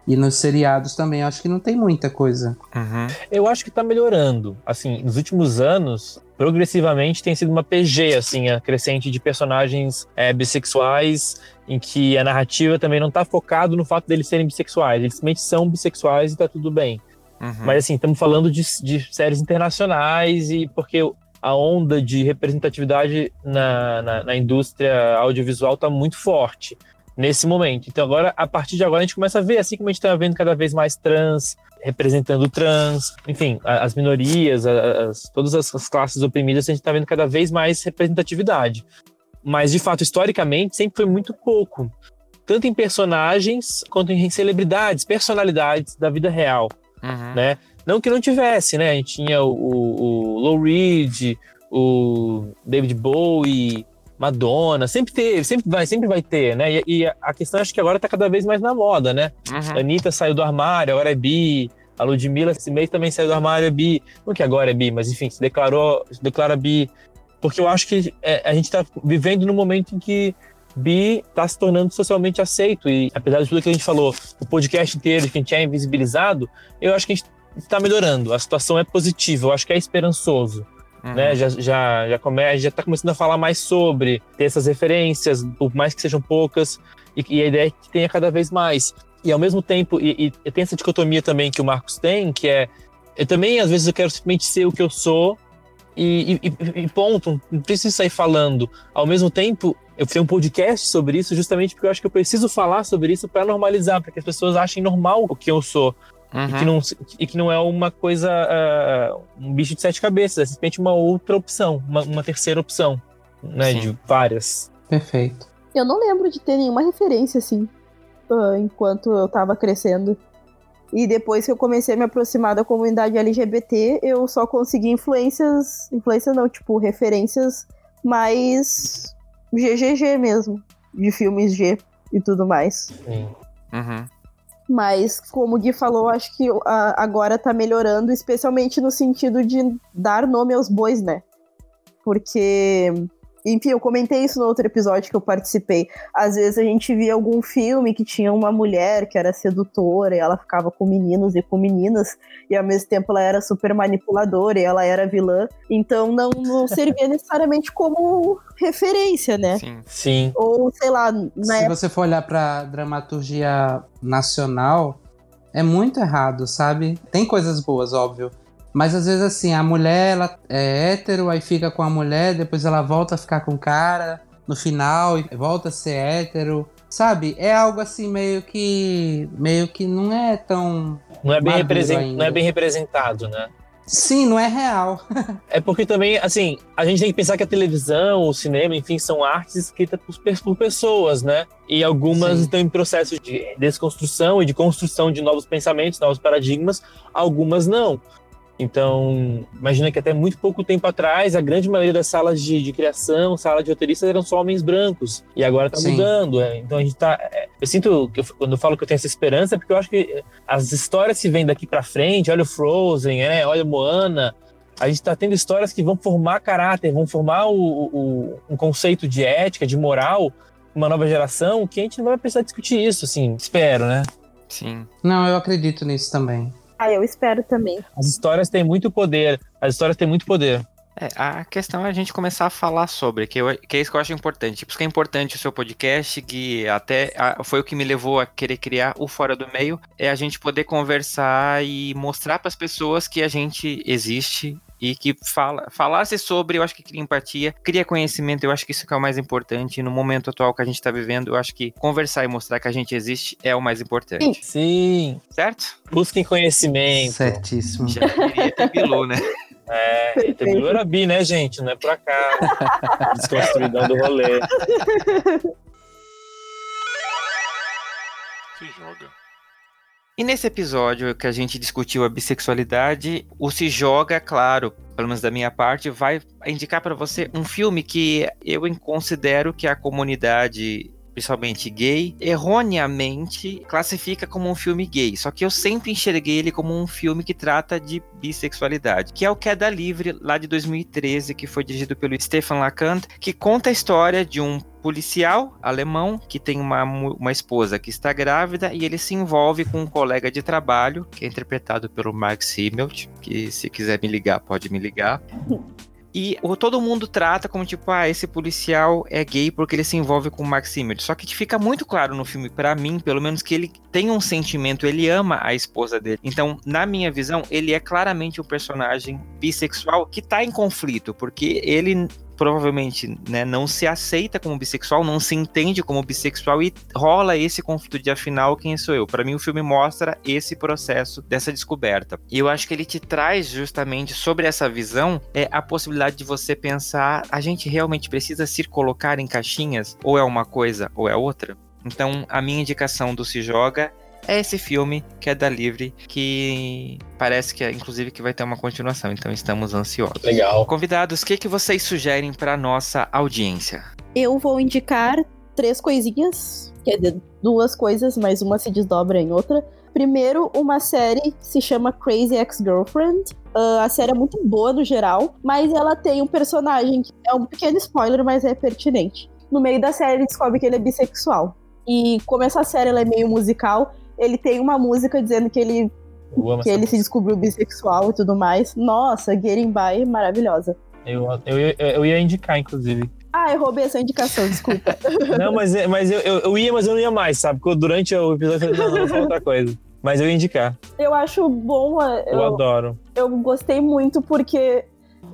S4: E nos seriados também, acho que não tem muita coisa.
S1: Uhum.
S5: Eu acho que tá melhorando. Assim, nos últimos anos, progressivamente tem sido uma PG, assim, a crescente de personagens é, bissexuais, em que a narrativa também não tá focado no fato deles serem bissexuais. Eles simplesmente são bissexuais e tá tudo bem.
S1: Uhum.
S5: Mas assim, estamos falando de, de, séries internacionais e porque a onda de representatividade na, na, na indústria audiovisual está muito forte nesse momento. Então agora, a partir de agora, a gente começa a ver, assim como a gente está vendo cada vez mais trans, representando trans, enfim, as minorias, as, todas as classes oprimidas, a gente está vendo cada vez mais representatividade. Mas, de fato, historicamente, sempre foi muito pouco. Tanto em personagens, quanto em celebridades, personalidades da vida real,
S1: Uhum.
S5: né? Não que não tivesse, né? A gente tinha o, o, o Lou Reed, o David Bowie, Madonna, sempre teve, sempre vai, sempre vai ter, né? E, e a questão acho que agora tá cada vez mais na moda, né?
S1: Uhum.
S5: A Anitta saiu do armário, agora é bi. A Ludmilla esse mês também saiu do armário, é bi. Não que agora é bi, mas enfim, se declarou, se declara bi. Porque eu acho que é, a gente tá vivendo num momento em que bi está se tornando socialmente aceito. E apesar de tudo que a gente falou, o podcast inteiro, que a gente é invisibilizado, eu acho que a gente está melhorando. A situação é positiva, eu acho que é esperançoso.
S1: Uhum.
S5: Né? Já, já, já, come, já tá começando a falar mais sobre, ter essas referências, por mais que sejam poucas, e, e a ideia é que tenha cada vez mais. E ao mesmo tempo, e, e tem essa dicotomia também que o Marcos tem, que é eu também, às vezes, eu quero simplesmente ser o que eu sou e, e, e, ponto, não preciso sair falando. Ao mesmo tempo, eu fiz um podcast sobre isso justamente porque eu acho que eu preciso falar sobre isso para normalizar, para que as pessoas achem normal o que eu sou.
S1: Uhum.
S5: E, que não, e que não é uma coisa, uh, um bicho de sete cabeças, é simplesmente uma outra opção, uma, uma terceira opção, né,
S1: Sim.
S5: de várias.
S4: Perfeito.
S3: Eu não lembro de ter nenhuma referência, assim, uh, enquanto eu tava crescendo. E depois que eu comecei a me aproximar da comunidade LGBT, eu só consegui influências. Influências não, tipo, referências mais GGG mesmo. De filmes G e tudo mais.
S5: Sim.
S1: Uhum.
S3: Mas, como o Gui falou, acho que a- agora tá melhorando, especialmente no sentido de dar nome aos bois, né? Porque, enfim, eu comentei isso no outro episódio que eu participei. Às vezes a gente via algum filme que tinha uma mulher que era sedutora e ela ficava com meninos e com meninas, e ao mesmo tempo ela era super manipuladora e ela era vilã. Então não, não *laughs* servia necessariamente como referência, né?
S1: Sim.
S5: Sim.
S3: Ou, sei lá, na
S4: Se
S3: época.
S4: você for olhar pra dramaturgia nacional, é muito errado, sabe? Tem coisas boas, óbvio. Mas às vezes assim, a mulher ela é hétero, aí fica com a mulher, depois ela volta a ficar com o cara no final e volta a ser hétero. Sabe? É algo assim meio que meio que não é tão
S5: Não é bem,
S4: Maduro
S5: represen-
S4: ainda.
S5: não é bem representado, né?
S4: Sim, não é real.
S5: É porque também, assim, a gente tem que pensar que a televisão, o cinema, enfim, são artes escritas por, por pessoas, né? E algumas
S4: Sim.
S5: estão em processo de desconstrução e de construção de novos pensamentos, novos paradigmas, algumas não. Então, imagina que até muito pouco tempo atrás, a grande maioria das salas de, de criação, sala de roteiristas, eram só homens brancos. E agora está
S4: Sim.
S5: mudando. é. Então a gente tá. é, eu sinto, que eu- quando eu falo que eu tenho essa esperança, é porque eu acho que as histórias que vêm daqui para frente, olha o Frozen, né? olha o Moana, a gente está tendo histórias que vão formar caráter, vão formar o, o- um conceito de ética, de moral, uma nova geração, que a gente não vai precisar discutir isso, assim, espero, né?
S1: Sim.
S4: Não, eu acredito nisso também.
S3: Ah, eu espero também.
S5: As histórias têm muito poder, as histórias têm muito poder.
S1: É, a questão é a gente começar a falar sobre, que, eu- que é isso que eu acho importante. Por isso que é importante o seu podcast, que até a- foi o que me levou a querer criar o Fora do Meio, é a gente poder conversar e mostrar para as pessoas que a gente existe e que fala, falasse sobre, eu acho que cria empatia, cria conhecimento, eu acho que isso que é o mais importante. No momento atual que a gente está vivendo, eu acho que conversar e mostrar que a gente existe é o mais importante.
S5: Sim.
S1: Certo?
S5: Busquem conhecimento.
S4: Certíssimo.
S1: Já queria ter Bilu, né? *laughs*
S5: É, Bilu era bi, né, gente? Não é por acaso. *laughs* Desconstruidão do rolê.
S2: Se joga.
S1: E nesse episódio que a gente discutiu a bissexualidade, o Se Joga, claro, pelo menos da minha parte, vai indicar para você um filme que eu considero que a comunidade principalmente gay, erroneamente classifica como um filme gay. Só que eu sempre enxerguei ele como um filme que trata de bissexualidade, que é o Queda Livre, lá de 2013, que foi dirigido pelo Stefan Lacant, que conta a história de um policial alemão que tem uma, uma esposa que está grávida e ele se envolve com um colega de trabalho, que é interpretado pelo Mark Simmelt, que se quiser me ligar, pode me ligar. *laughs* E todo mundo trata como tipo, ah, esse policial é gay porque ele se envolve com o Mark Simmert. Só que fica muito claro no filme, para mim, pelo menos, que ele tem um sentimento, ele ama a esposa dele. Então, na minha visão, ele é claramente um personagem bissexual que tá em conflito, porque ele provavelmente né, não se aceita como bissexual, não se entende como bissexual e rola esse conflito de afinal quem sou eu. Para mim o filme mostra esse processo dessa descoberta. E eu acho que ele te traz justamente sobre essa visão é a possibilidade de você pensar, a gente realmente precisa se colocar em caixinhas ou é uma coisa ou é outra? Então, a minha indicação do Se Joga é esse filme que é da Livre, que parece que, é, inclusive, que vai ter uma continuação. Então, estamos ansiosos.
S5: Legal.
S1: Convidados, o que, que vocês sugerem para nossa audiência?
S3: Eu vou indicar três coisinhas, quer dizer, duas coisas, mas uma se desdobra em outra. Primeiro, uma série que se chama Crazy Ex-Girlfriend. Uh, a série é muito boa no geral, mas ela tem um personagem que é um pequeno spoiler, mas é pertinente. No meio da série, ele descobre que ele é bissexual. E como essa série é meio musical, ele tem uma música dizendo que ele que ele se descobriu bissexual e tudo mais. Nossa, Getting By, maravilhosa.
S5: Eu, eu, eu ia indicar, inclusive.
S3: Ah, eu roubei essa indicação, desculpa. *laughs*
S5: não, mas, mas eu, eu, eu, ia, mas eu não ia mais, sabe? Porque durante o episódio eu falei, não, não, outra coisa. Mas eu ia indicar.
S3: Eu acho bom.
S5: Eu, eu adoro.
S3: Eu gostei muito porque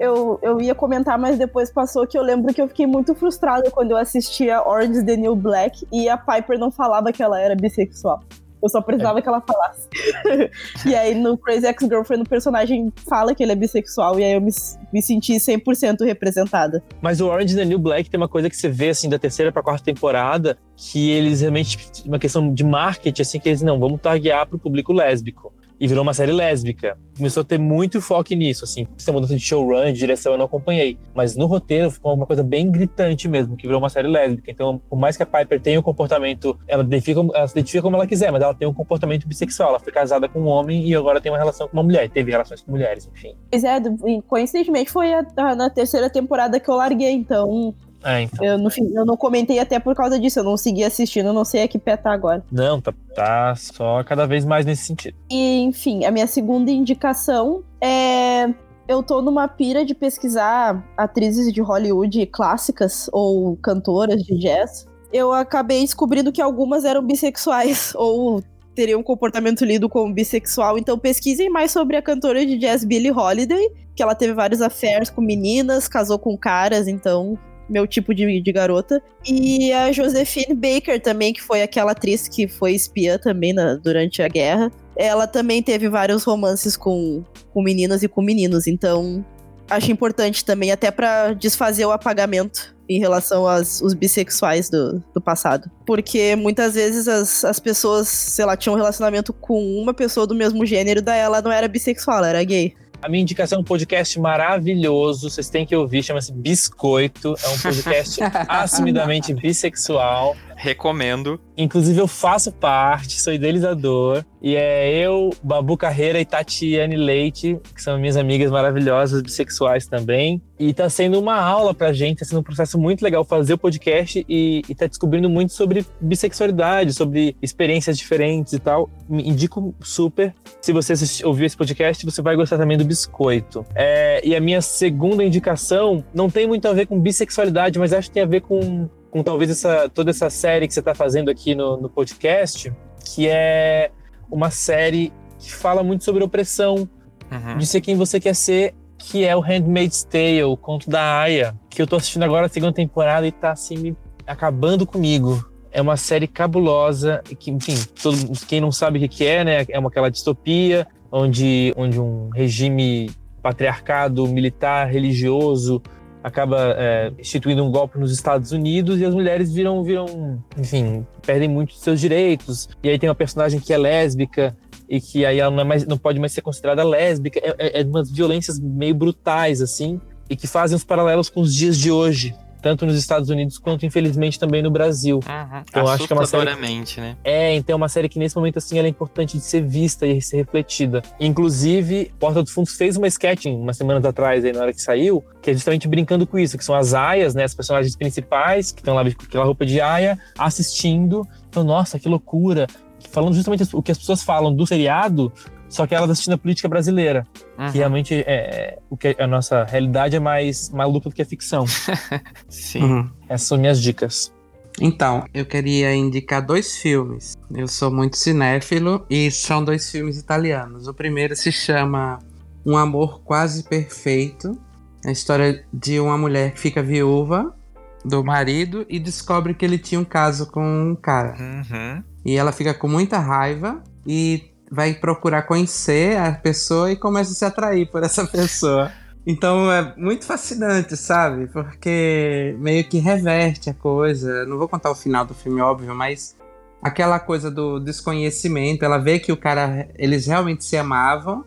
S3: eu, eu ia comentar, mas depois passou que eu lembro que eu fiquei muito frustrada quando eu assistia Orange the New Black e a Piper não falava que ela era bissexual. Eu só precisava é. que ela falasse. *laughs* e aí no Crazy Ex-Girlfriend o personagem fala que ele é bissexual e aí eu me, me senti 100% representada.
S5: Mas o Orange is the New Black tem uma coisa que você vê assim da terceira pra quarta temporada que eles realmente uma questão de marketing assim que eles não, vamos targear pro público lésbico e virou uma série lésbica. Começou a ter muito foco nisso, assim. Essa mudança de showrun, de direção, eu não acompanhei. Mas no roteiro ficou uma coisa bem gritante mesmo, que virou uma série lésbica. Então, por mais que a Piper tenha um comportamento, ela, identifica, ela se identifica como ela quiser, mas ela tem um comportamento bissexual. Ela foi casada com um homem e agora tem uma relação com uma mulher. Teve relações com mulheres, enfim.
S3: Pois é, coincidentemente foi a, a, na terceira temporada que eu larguei, então
S5: é, então.
S3: Eu, no fim, eu não comentei até por causa disso, eu não segui assistindo, eu não sei a que pé tá agora.
S5: Não, tá, tá só cada vez mais nesse sentido.
S3: E, enfim, a minha segunda indicação é. Eu tô numa pira de pesquisar atrizes de Hollywood clássicas ou cantoras de jazz. Eu acabei descobrindo que algumas eram bissexuais *laughs* ou teriam um comportamento lido como bissexual. Então pesquisem mais sobre a cantora de jazz Billie Holiday, que ela teve vários affairs com meninas, casou com caras, então meu tipo de, de garota. E a Josephine Baker também, que foi aquela atriz que foi espiã também na, durante a guerra. Ela também teve vários romances com, com meninas e com meninos, então acho importante também, até para desfazer o apagamento em relação aos os bissexuais do, do passado. Porque muitas vezes as, as pessoas, sei lá, tinham um relacionamento com uma pessoa do mesmo gênero, daí ela não era bissexual, ela era gay.
S5: A minha indicação é um podcast maravilhoso, vocês têm que ouvir, chama-se Biscoito. É um podcast *laughs* assumidamente bissexual.
S1: Recomendo.
S5: Inclusive, eu faço parte, sou idealizador. E é eu, Babu Carreira e Tatiane Leite, que são minhas amigas maravilhosas, bissexuais também. E tá sendo uma aula pra gente, tá sendo um processo muito legal fazer o podcast e, e tá descobrindo muito sobre bissexualidade, sobre experiências diferentes e tal. Me indico super. Se você ouvir esse podcast, você vai gostar também do biscoito. É, e a minha segunda indicação não tem muito a ver com bissexualidade, mas acho que tem a ver com com talvez essa, toda essa série que você está fazendo aqui no, no podcast, que é uma série que fala muito sobre opressão, uhum. de ser quem você quer ser que é o Handmaid's Tale, o conto da Aya, que eu tô assistindo agora a segunda temporada e tá assim me acabando comigo. É uma série cabulosa, que, enfim, todo, quem não sabe o que é, né? É uma aquela distopia onde, onde um regime patriarcado militar religioso acaba é, instituindo um golpe nos Estados Unidos e as mulheres viram, viram, enfim, perdem muito seus direitos. E aí tem uma personagem que é lésbica e que aí ela não, é mais, não pode mais ser considerada lésbica. É, é, é umas violências meio brutais, assim, e que fazem os paralelos com os dias de hoje tanto nos Estados Unidos quanto infelizmente também no Brasil.
S1: Uhum. Então acho que é uma série né?
S5: É, então é uma série que nesse momento assim ela é importante de ser vista e ser refletida. Inclusive, Porta dos Fundos fez uma sketch umas semanas atrás aí na hora que saiu, que é justamente brincando com isso, que são as aias, né, as personagens principais que estão lá com aquela roupa de aia assistindo. Então, nossa, que loucura. Falando justamente o que as pessoas falam do seriado, só que ela assistindo a política brasileira. Uhum. Que realmente é, é, o que a nossa realidade é mais maluca do que a ficção. *laughs*
S1: Sim. Uhum.
S5: Essas são minhas dicas.
S4: Então, eu queria indicar dois filmes. Eu sou muito cinéfilo e são dois filmes italianos. O primeiro se chama Um Amor Quase Perfeito. É a história de uma mulher que fica viúva do marido e descobre que ele tinha um caso com um cara. Uhum. E ela fica com muita raiva e vai procurar conhecer a pessoa e começa a se atrair por essa *laughs* pessoa. Então é muito fascinante, sabe? Porque meio que reverte a coisa. Não vou contar o final do filme, óbvio, mas aquela coisa do desconhecimento, ela vê que o cara, eles realmente se amavam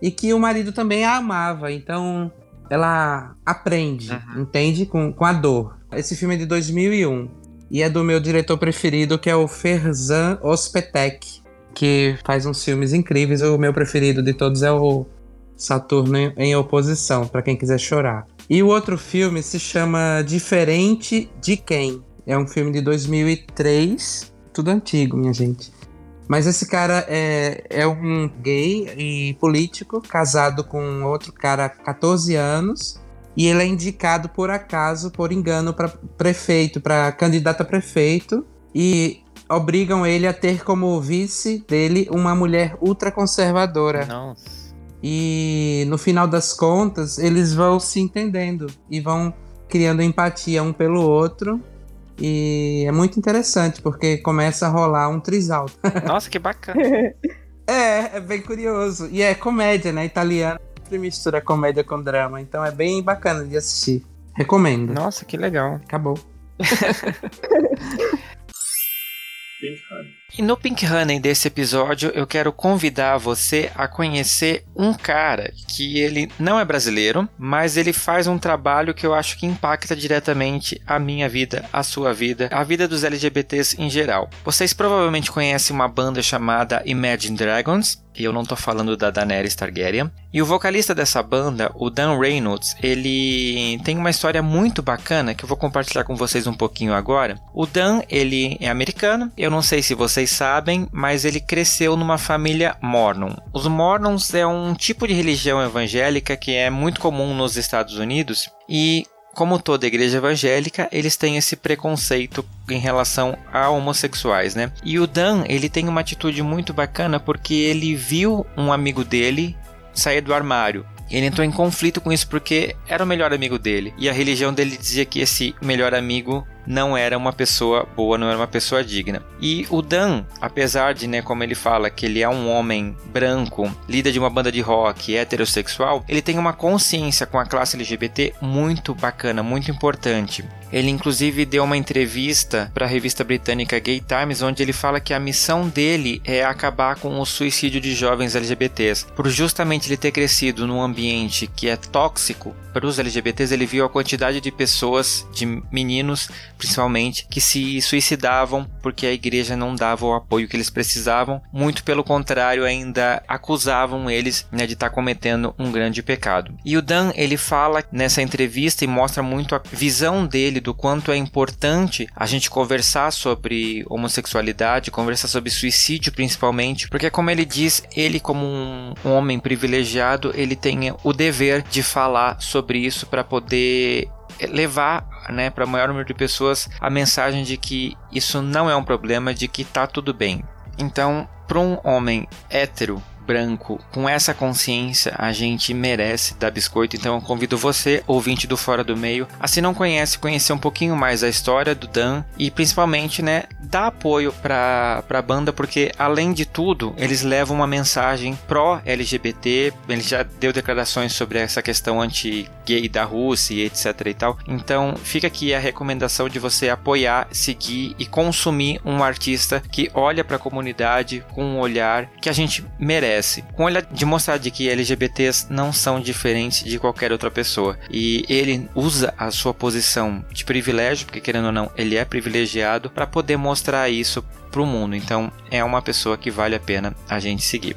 S4: e que o marido também a amava. Então ela aprende, uhum. entende? Com, com a dor. Esse filme é de 2001 e é do meu diretor preferido, que é o Ferzan Ospetek que faz uns filmes incríveis. O meu preferido de todos é o Saturno em Oposição, para quem quiser chorar. E o outro filme se chama Diferente de Quem. É um filme de 2003, tudo antigo, minha gente. Mas esse cara é, é um gay e político, casado com outro cara há 14 anos. E ele é indicado por acaso, por engano, para prefeito, para candidato a prefeito. E obrigam ele a ter como vice dele uma mulher ultraconservadora.
S1: Nossa.
S4: E no final das contas, eles vão se entendendo e vão criando empatia um pelo outro. E é muito interessante, porque começa a rolar um trisal. *laughs*
S1: Nossa, que bacana.
S4: é, é bem curioso. E é comédia, né? Italiana sempre mistura comédia com drama. Então é bem bacana de assistir. Recomendo.
S1: Nossa, que legal.
S4: Acabou. *laughs*
S1: Pink Honey. E no Pink Honey desse episódio, eu quero convidar você a conhecer um cara que ele não é brasileiro, mas ele faz um trabalho que eu acho que impacta diretamente a minha vida, a sua vida, a vida dos LGBTs em geral. Vocês provavelmente conhecem uma banda chamada Imagine Dragons, e eu não tô falando da Daenerys Targaryen. E o vocalista dessa banda, o Dan Reynolds, ele tem uma história muito bacana que eu vou compartilhar com vocês um pouquinho agora. O Dan, ele é americano, eu não sei se vocês sabem, mas ele cresceu numa família Mormon. Os Mormons é um tipo de religião evangélica que é muito comum nos Estados Unidos e como toda igreja evangélica, eles têm esse preconceito em relação a homossexuais, né? E o Dan, ele tem uma atitude muito bacana porque ele viu um amigo dele sair do armário. Ele entrou em conflito com isso porque era o melhor amigo dele. E a religião dele dizia que esse melhor amigo não era uma pessoa boa, não era uma pessoa digna. E o Dan, apesar de, né, como ele fala, que ele é um homem branco, líder de uma banda de rock, heterossexual, ele tem uma consciência com a classe LGBT muito bacana, muito importante. Ele inclusive deu uma entrevista para a revista britânica Gay Times, onde ele fala que a missão dele é acabar com o suicídio de jovens LGBTs. Por justamente ele ter crescido num ambiente que é tóxico para os LGBTs, ele viu a quantidade de pessoas, de meninos principalmente, que se suicidavam porque a igreja não dava o apoio que eles precisavam. Muito pelo contrário, ainda acusavam eles né, de estar cometendo um grande pecado. E o Dan ele fala nessa entrevista e mostra muito a visão dele do quanto é importante a gente conversar sobre homossexualidade, conversar sobre suicídio principalmente, porque como ele diz, ele como um, um homem privilegiado, ele tem o dever de falar sobre isso para poder levar né, para o maior número de pessoas a mensagem de que isso não é um problema, de que tá tudo bem. Então, para um homem hétero, branco, com essa consciência, a gente merece dar biscoito. Então eu convido você, ouvinte do Fora do Meio, a se não conhece, conhecer um pouquinho mais a história do Dan e principalmente, né, dar apoio para a banda, porque além de tudo, eles levam uma mensagem pró-LGBT. Ele já deu declarações sobre essa questão anti-gay da Rússia etc e tal. Então fica aqui a recomendação de você apoiar, seguir e consumir um artista que olha para a comunidade com um olhar que a gente merece, com um olhar de mostrar de que LGBTs não são diferentes de qualquer outra pessoa. E ele usa a sua posição de privilégio, porque querendo ou não, ele é privilegiado para poder mostrar isso para o mundo. Então é uma pessoa que vale a pena a gente seguir.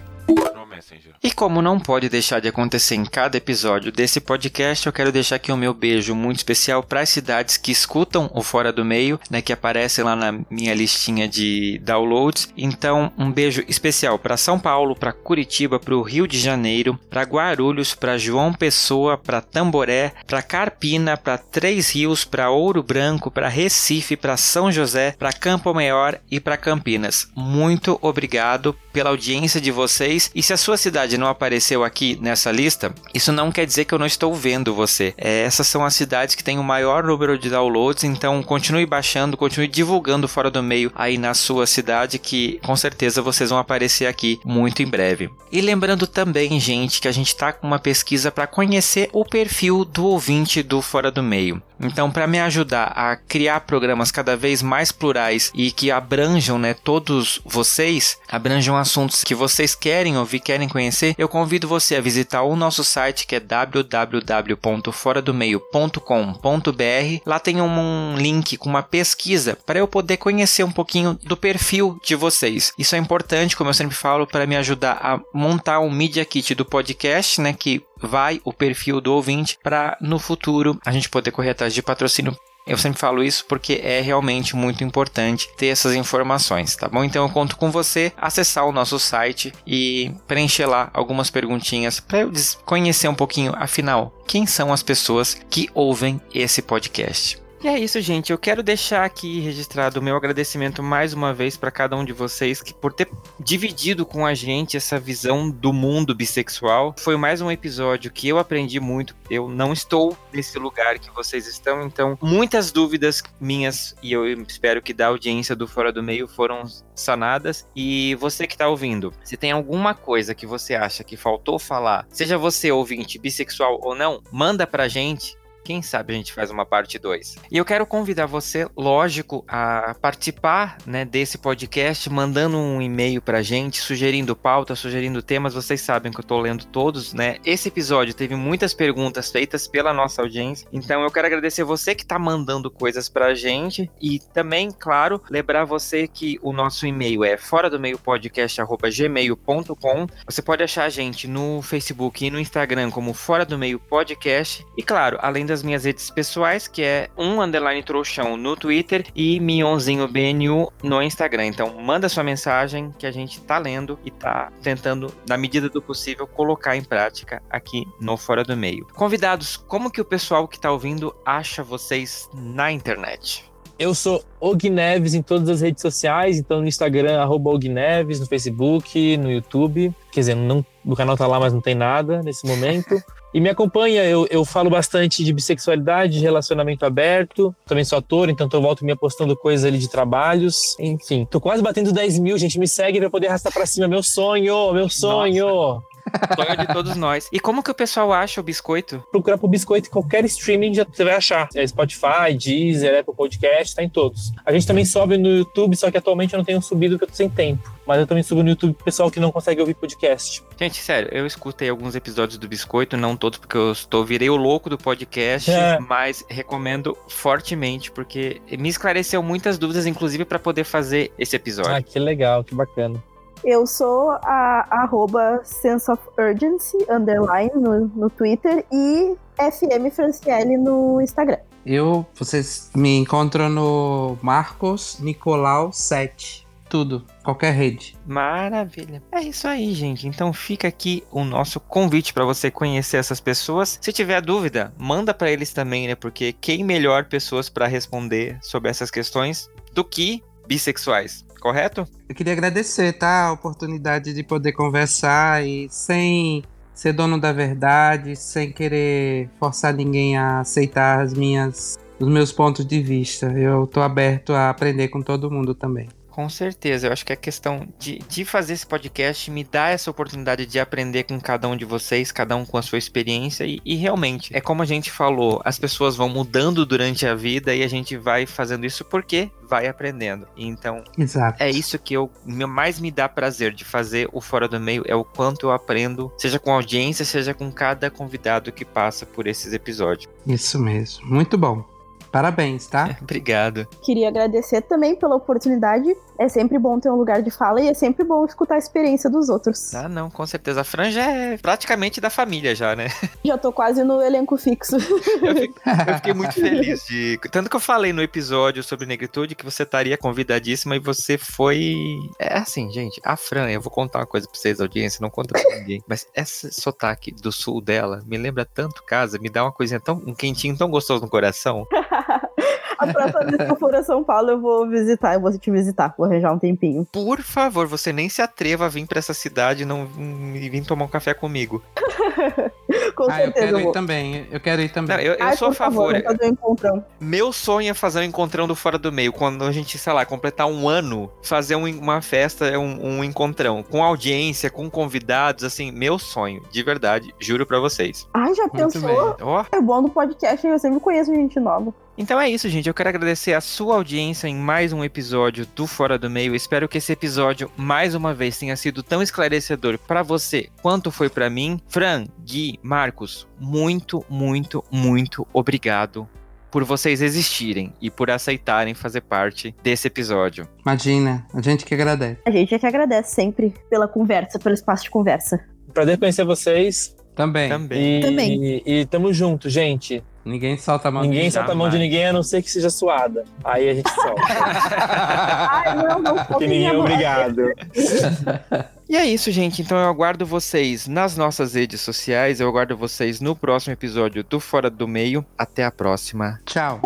S1: Messenger. E como não pode deixar de acontecer em cada episódio desse podcast, eu quero deixar aqui o meu beijo muito especial para as cidades que escutam o Fora do Meio, né, que aparecem lá na minha listinha de downloads. Então, um beijo especial para São Paulo, para Curitiba, para o Rio de Janeiro, para Guarulhos, para João Pessoa, para Tamboré, para Carpina, para Três Rios, para Ouro Branco, para Recife, para São José, para Campo Maior e para Campinas. Muito obrigado pela audiência de vocês e se a sua cidade não apareceu aqui nessa lista, isso não quer dizer que eu não estou vendo você. É, essas são as cidades que têm o maior número de downloads, então continue baixando, continue divulgando fora do meio aí na sua cidade, que com certeza vocês vão aparecer aqui muito em breve. E lembrando também, gente, que a gente está com uma pesquisa para conhecer o perfil do ouvinte do Fora do Meio. Então, para me ajudar a criar programas cada vez mais plurais e que abranjam, né, todos vocês, abranjam assuntos que vocês querem ouvir, querem conhecer, eu convido você a visitar o nosso site que é www.foradomeio.com.br. Lá tem um link com uma pesquisa para eu poder conhecer um pouquinho do perfil de vocês. Isso é importante, como eu sempre falo, para me ajudar a montar um media kit do podcast, né, que vai o perfil do ouvinte para no futuro a gente poder correr atrás de patrocínio eu sempre falo isso porque é realmente muito importante ter essas informações, tá bom? Então eu conto com você acessar o nosso site e preencher lá algumas perguntinhas para eu conhecer um pouquinho, afinal, quem são as pessoas que ouvem esse podcast. E é isso, gente. Eu quero deixar aqui registrado o meu agradecimento mais uma vez para cada um de vocês que por ter dividido com a gente essa visão do mundo bissexual. Foi mais um episódio que eu aprendi muito. Eu não estou nesse lugar que vocês estão, então muitas dúvidas minhas e eu espero que da audiência do Fora do Meio foram sanadas. E você que está ouvindo, se tem alguma coisa que você acha que faltou falar, seja você ouvinte bissexual ou não, manda pra gente quem sabe a gente faz uma parte 2. E eu quero convidar você, lógico, a participar né, desse podcast, mandando um e-mail pra gente, sugerindo pauta, sugerindo temas. Vocês sabem que eu tô lendo todos, né? Esse episódio teve muitas perguntas feitas pela nossa audiência. Então eu quero agradecer você que tá mandando coisas pra gente. E também, claro, lembrar você que o nosso e-mail é fora do meio podcast.gmail.com. Você pode achar a gente no Facebook e no Instagram como Fora do Meio Podcast. E claro, além das das minhas redes pessoais, que é um underline trouxão no Twitter e Mionzinho BNU no Instagram. Então manda sua mensagem que a gente tá lendo e tá tentando, na medida do possível, colocar em prática aqui no Fora do Meio. Convidados, como que o pessoal que tá ouvindo acha vocês na internet?
S2: Eu sou Og Neves em todas as redes sociais, então no Instagram, arroba Og Neves, no Facebook, no YouTube. Quer dizer, não, o canal tá lá, mas não tem nada nesse momento. *laughs* E me acompanha, eu, eu falo bastante de bissexualidade, de relacionamento aberto. Também sou ator, então eu volto me apostando coisas ali de trabalhos. Enfim, tô quase batendo 10 mil, gente. Me segue pra poder arrastar pra cima. Meu sonho, meu sonho. Nossa.
S1: Sonho de todos nós. E como que o pessoal acha o biscoito?
S2: Procurar por biscoito em qualquer streaming já você vai achar. É Spotify, Deezer, Apple Podcast, tá em todos. A gente também sobe no YouTube, só que atualmente eu não tenho subido porque eu tô sem tempo. Mas eu também subo no YouTube pro pessoal que não consegue ouvir podcast.
S1: Gente, sério, eu escutei alguns episódios do Biscoito, não todos, porque eu estou virei o louco do podcast, é. mas recomendo fortemente, porque me esclareceu muitas dúvidas, inclusive para poder fazer esse episódio.
S2: Ah, que legal, que bacana.
S3: Eu sou a arroba sense of urgency, underline, no, no Twitter e FM Franciele no Instagram.
S4: Eu, vocês me encontram no Marcos Nicolau 7. Tudo, qualquer rede.
S1: Maravilha. É isso aí, gente. Então fica aqui o nosso convite para você conhecer essas pessoas. Se tiver dúvida, manda para eles também, né? Porque quem melhor pessoas para responder sobre essas questões do que bissexuais? Correto?
S4: Eu queria agradecer, tá? A oportunidade de poder conversar e sem ser dono da verdade, sem querer forçar ninguém a aceitar as minhas, os meus pontos de vista. Eu tô aberto a aprender com todo mundo também.
S1: Com certeza, eu acho que a questão de, de fazer esse podcast me dá essa oportunidade de aprender com cada um de vocês, cada um com a sua experiência, e, e, realmente, é como a gente falou, as pessoas vão mudando durante a vida e a gente vai fazendo isso porque vai aprendendo. Então,
S4: Exato.
S1: é isso que eu mais me dá prazer de fazer o Fora do Meio, é o quanto eu aprendo, seja com a audiência, seja com cada convidado que passa por esses episódios.
S4: Isso mesmo, muito bom. Parabéns, tá? *laughs*
S1: Obrigado.
S3: Queria agradecer também pela oportunidade. É sempre bom ter um lugar de fala e é sempre bom escutar a experiência dos outros.
S1: Ah, não, com certeza. A Franja é praticamente da família já, né? *laughs*
S3: Já tô quase no elenco fixo.
S1: Eu, fico, *laughs* eu fiquei muito feliz de. Tanto que eu falei no episódio sobre negritude que você estaria convidadíssima e você foi. É assim, gente, a Fran, eu vou contar uma coisa pra vocês, audiência, não conta pra ninguém. Mas esse sotaque do sul dela me lembra tanto casa, me dá uma coisinha tão. um quentinho tão gostoso no coração. *laughs*
S3: A próxima vez que eu for a São Paulo, eu vou visitar, eu vou te visitar, vou arranjar um tempinho.
S1: Por favor, você nem se atreva a vir para essa cidade e não e vir tomar um café comigo. *laughs*
S3: Com
S4: ah, eu quero
S3: eu
S4: ir também. Eu quero ir também.
S1: Não, eu, eu
S3: Ai,
S1: sou a
S3: favor,
S1: favor.
S3: fazer um.
S1: Meu sonho é fazer um encontrão do Fora do Meio. Quando a gente, sei lá, completar um ano, fazer um- uma festa, um, um encontrão. Com audiência, com convidados, assim, meu sonho, de verdade, juro pra vocês.
S3: Ai, já
S4: Muito
S3: pensou?
S1: Ó,
S3: É bom no podcast, eu sempre conheço gente nova.
S1: Então é isso, gente. Eu quero agradecer a sua audiência em mais um episódio do Fora do Meio. Espero que esse episódio, mais uma vez, tenha sido tão esclarecedor pra você quanto foi pra mim. Fran, Gui, Marcos, muito, muito, muito obrigado por vocês existirem e por aceitarem fazer parte desse episódio.
S4: Imagina, a gente que agradece.
S3: A gente é que agradece sempre pela conversa, pelo espaço de conversa.
S2: Prazer conhecer vocês.
S4: Também.
S1: Também.
S2: E,
S3: Também.
S2: E, e tamo junto, gente.
S4: Ninguém solta a mão
S2: Ninguém
S4: de
S2: solta a mão de ninguém a não ser que seja suada. Aí a gente solta. *laughs* *laughs*
S3: Ai, não, não
S2: Porque ninguém é obrigado. *laughs*
S1: E é isso, gente. Então eu aguardo vocês nas nossas redes sociais. Eu aguardo vocês no próximo episódio do Fora do Meio. Até a próxima.
S4: Tchau.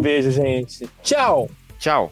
S2: Beijo, gente. Tchau!
S1: Tchau.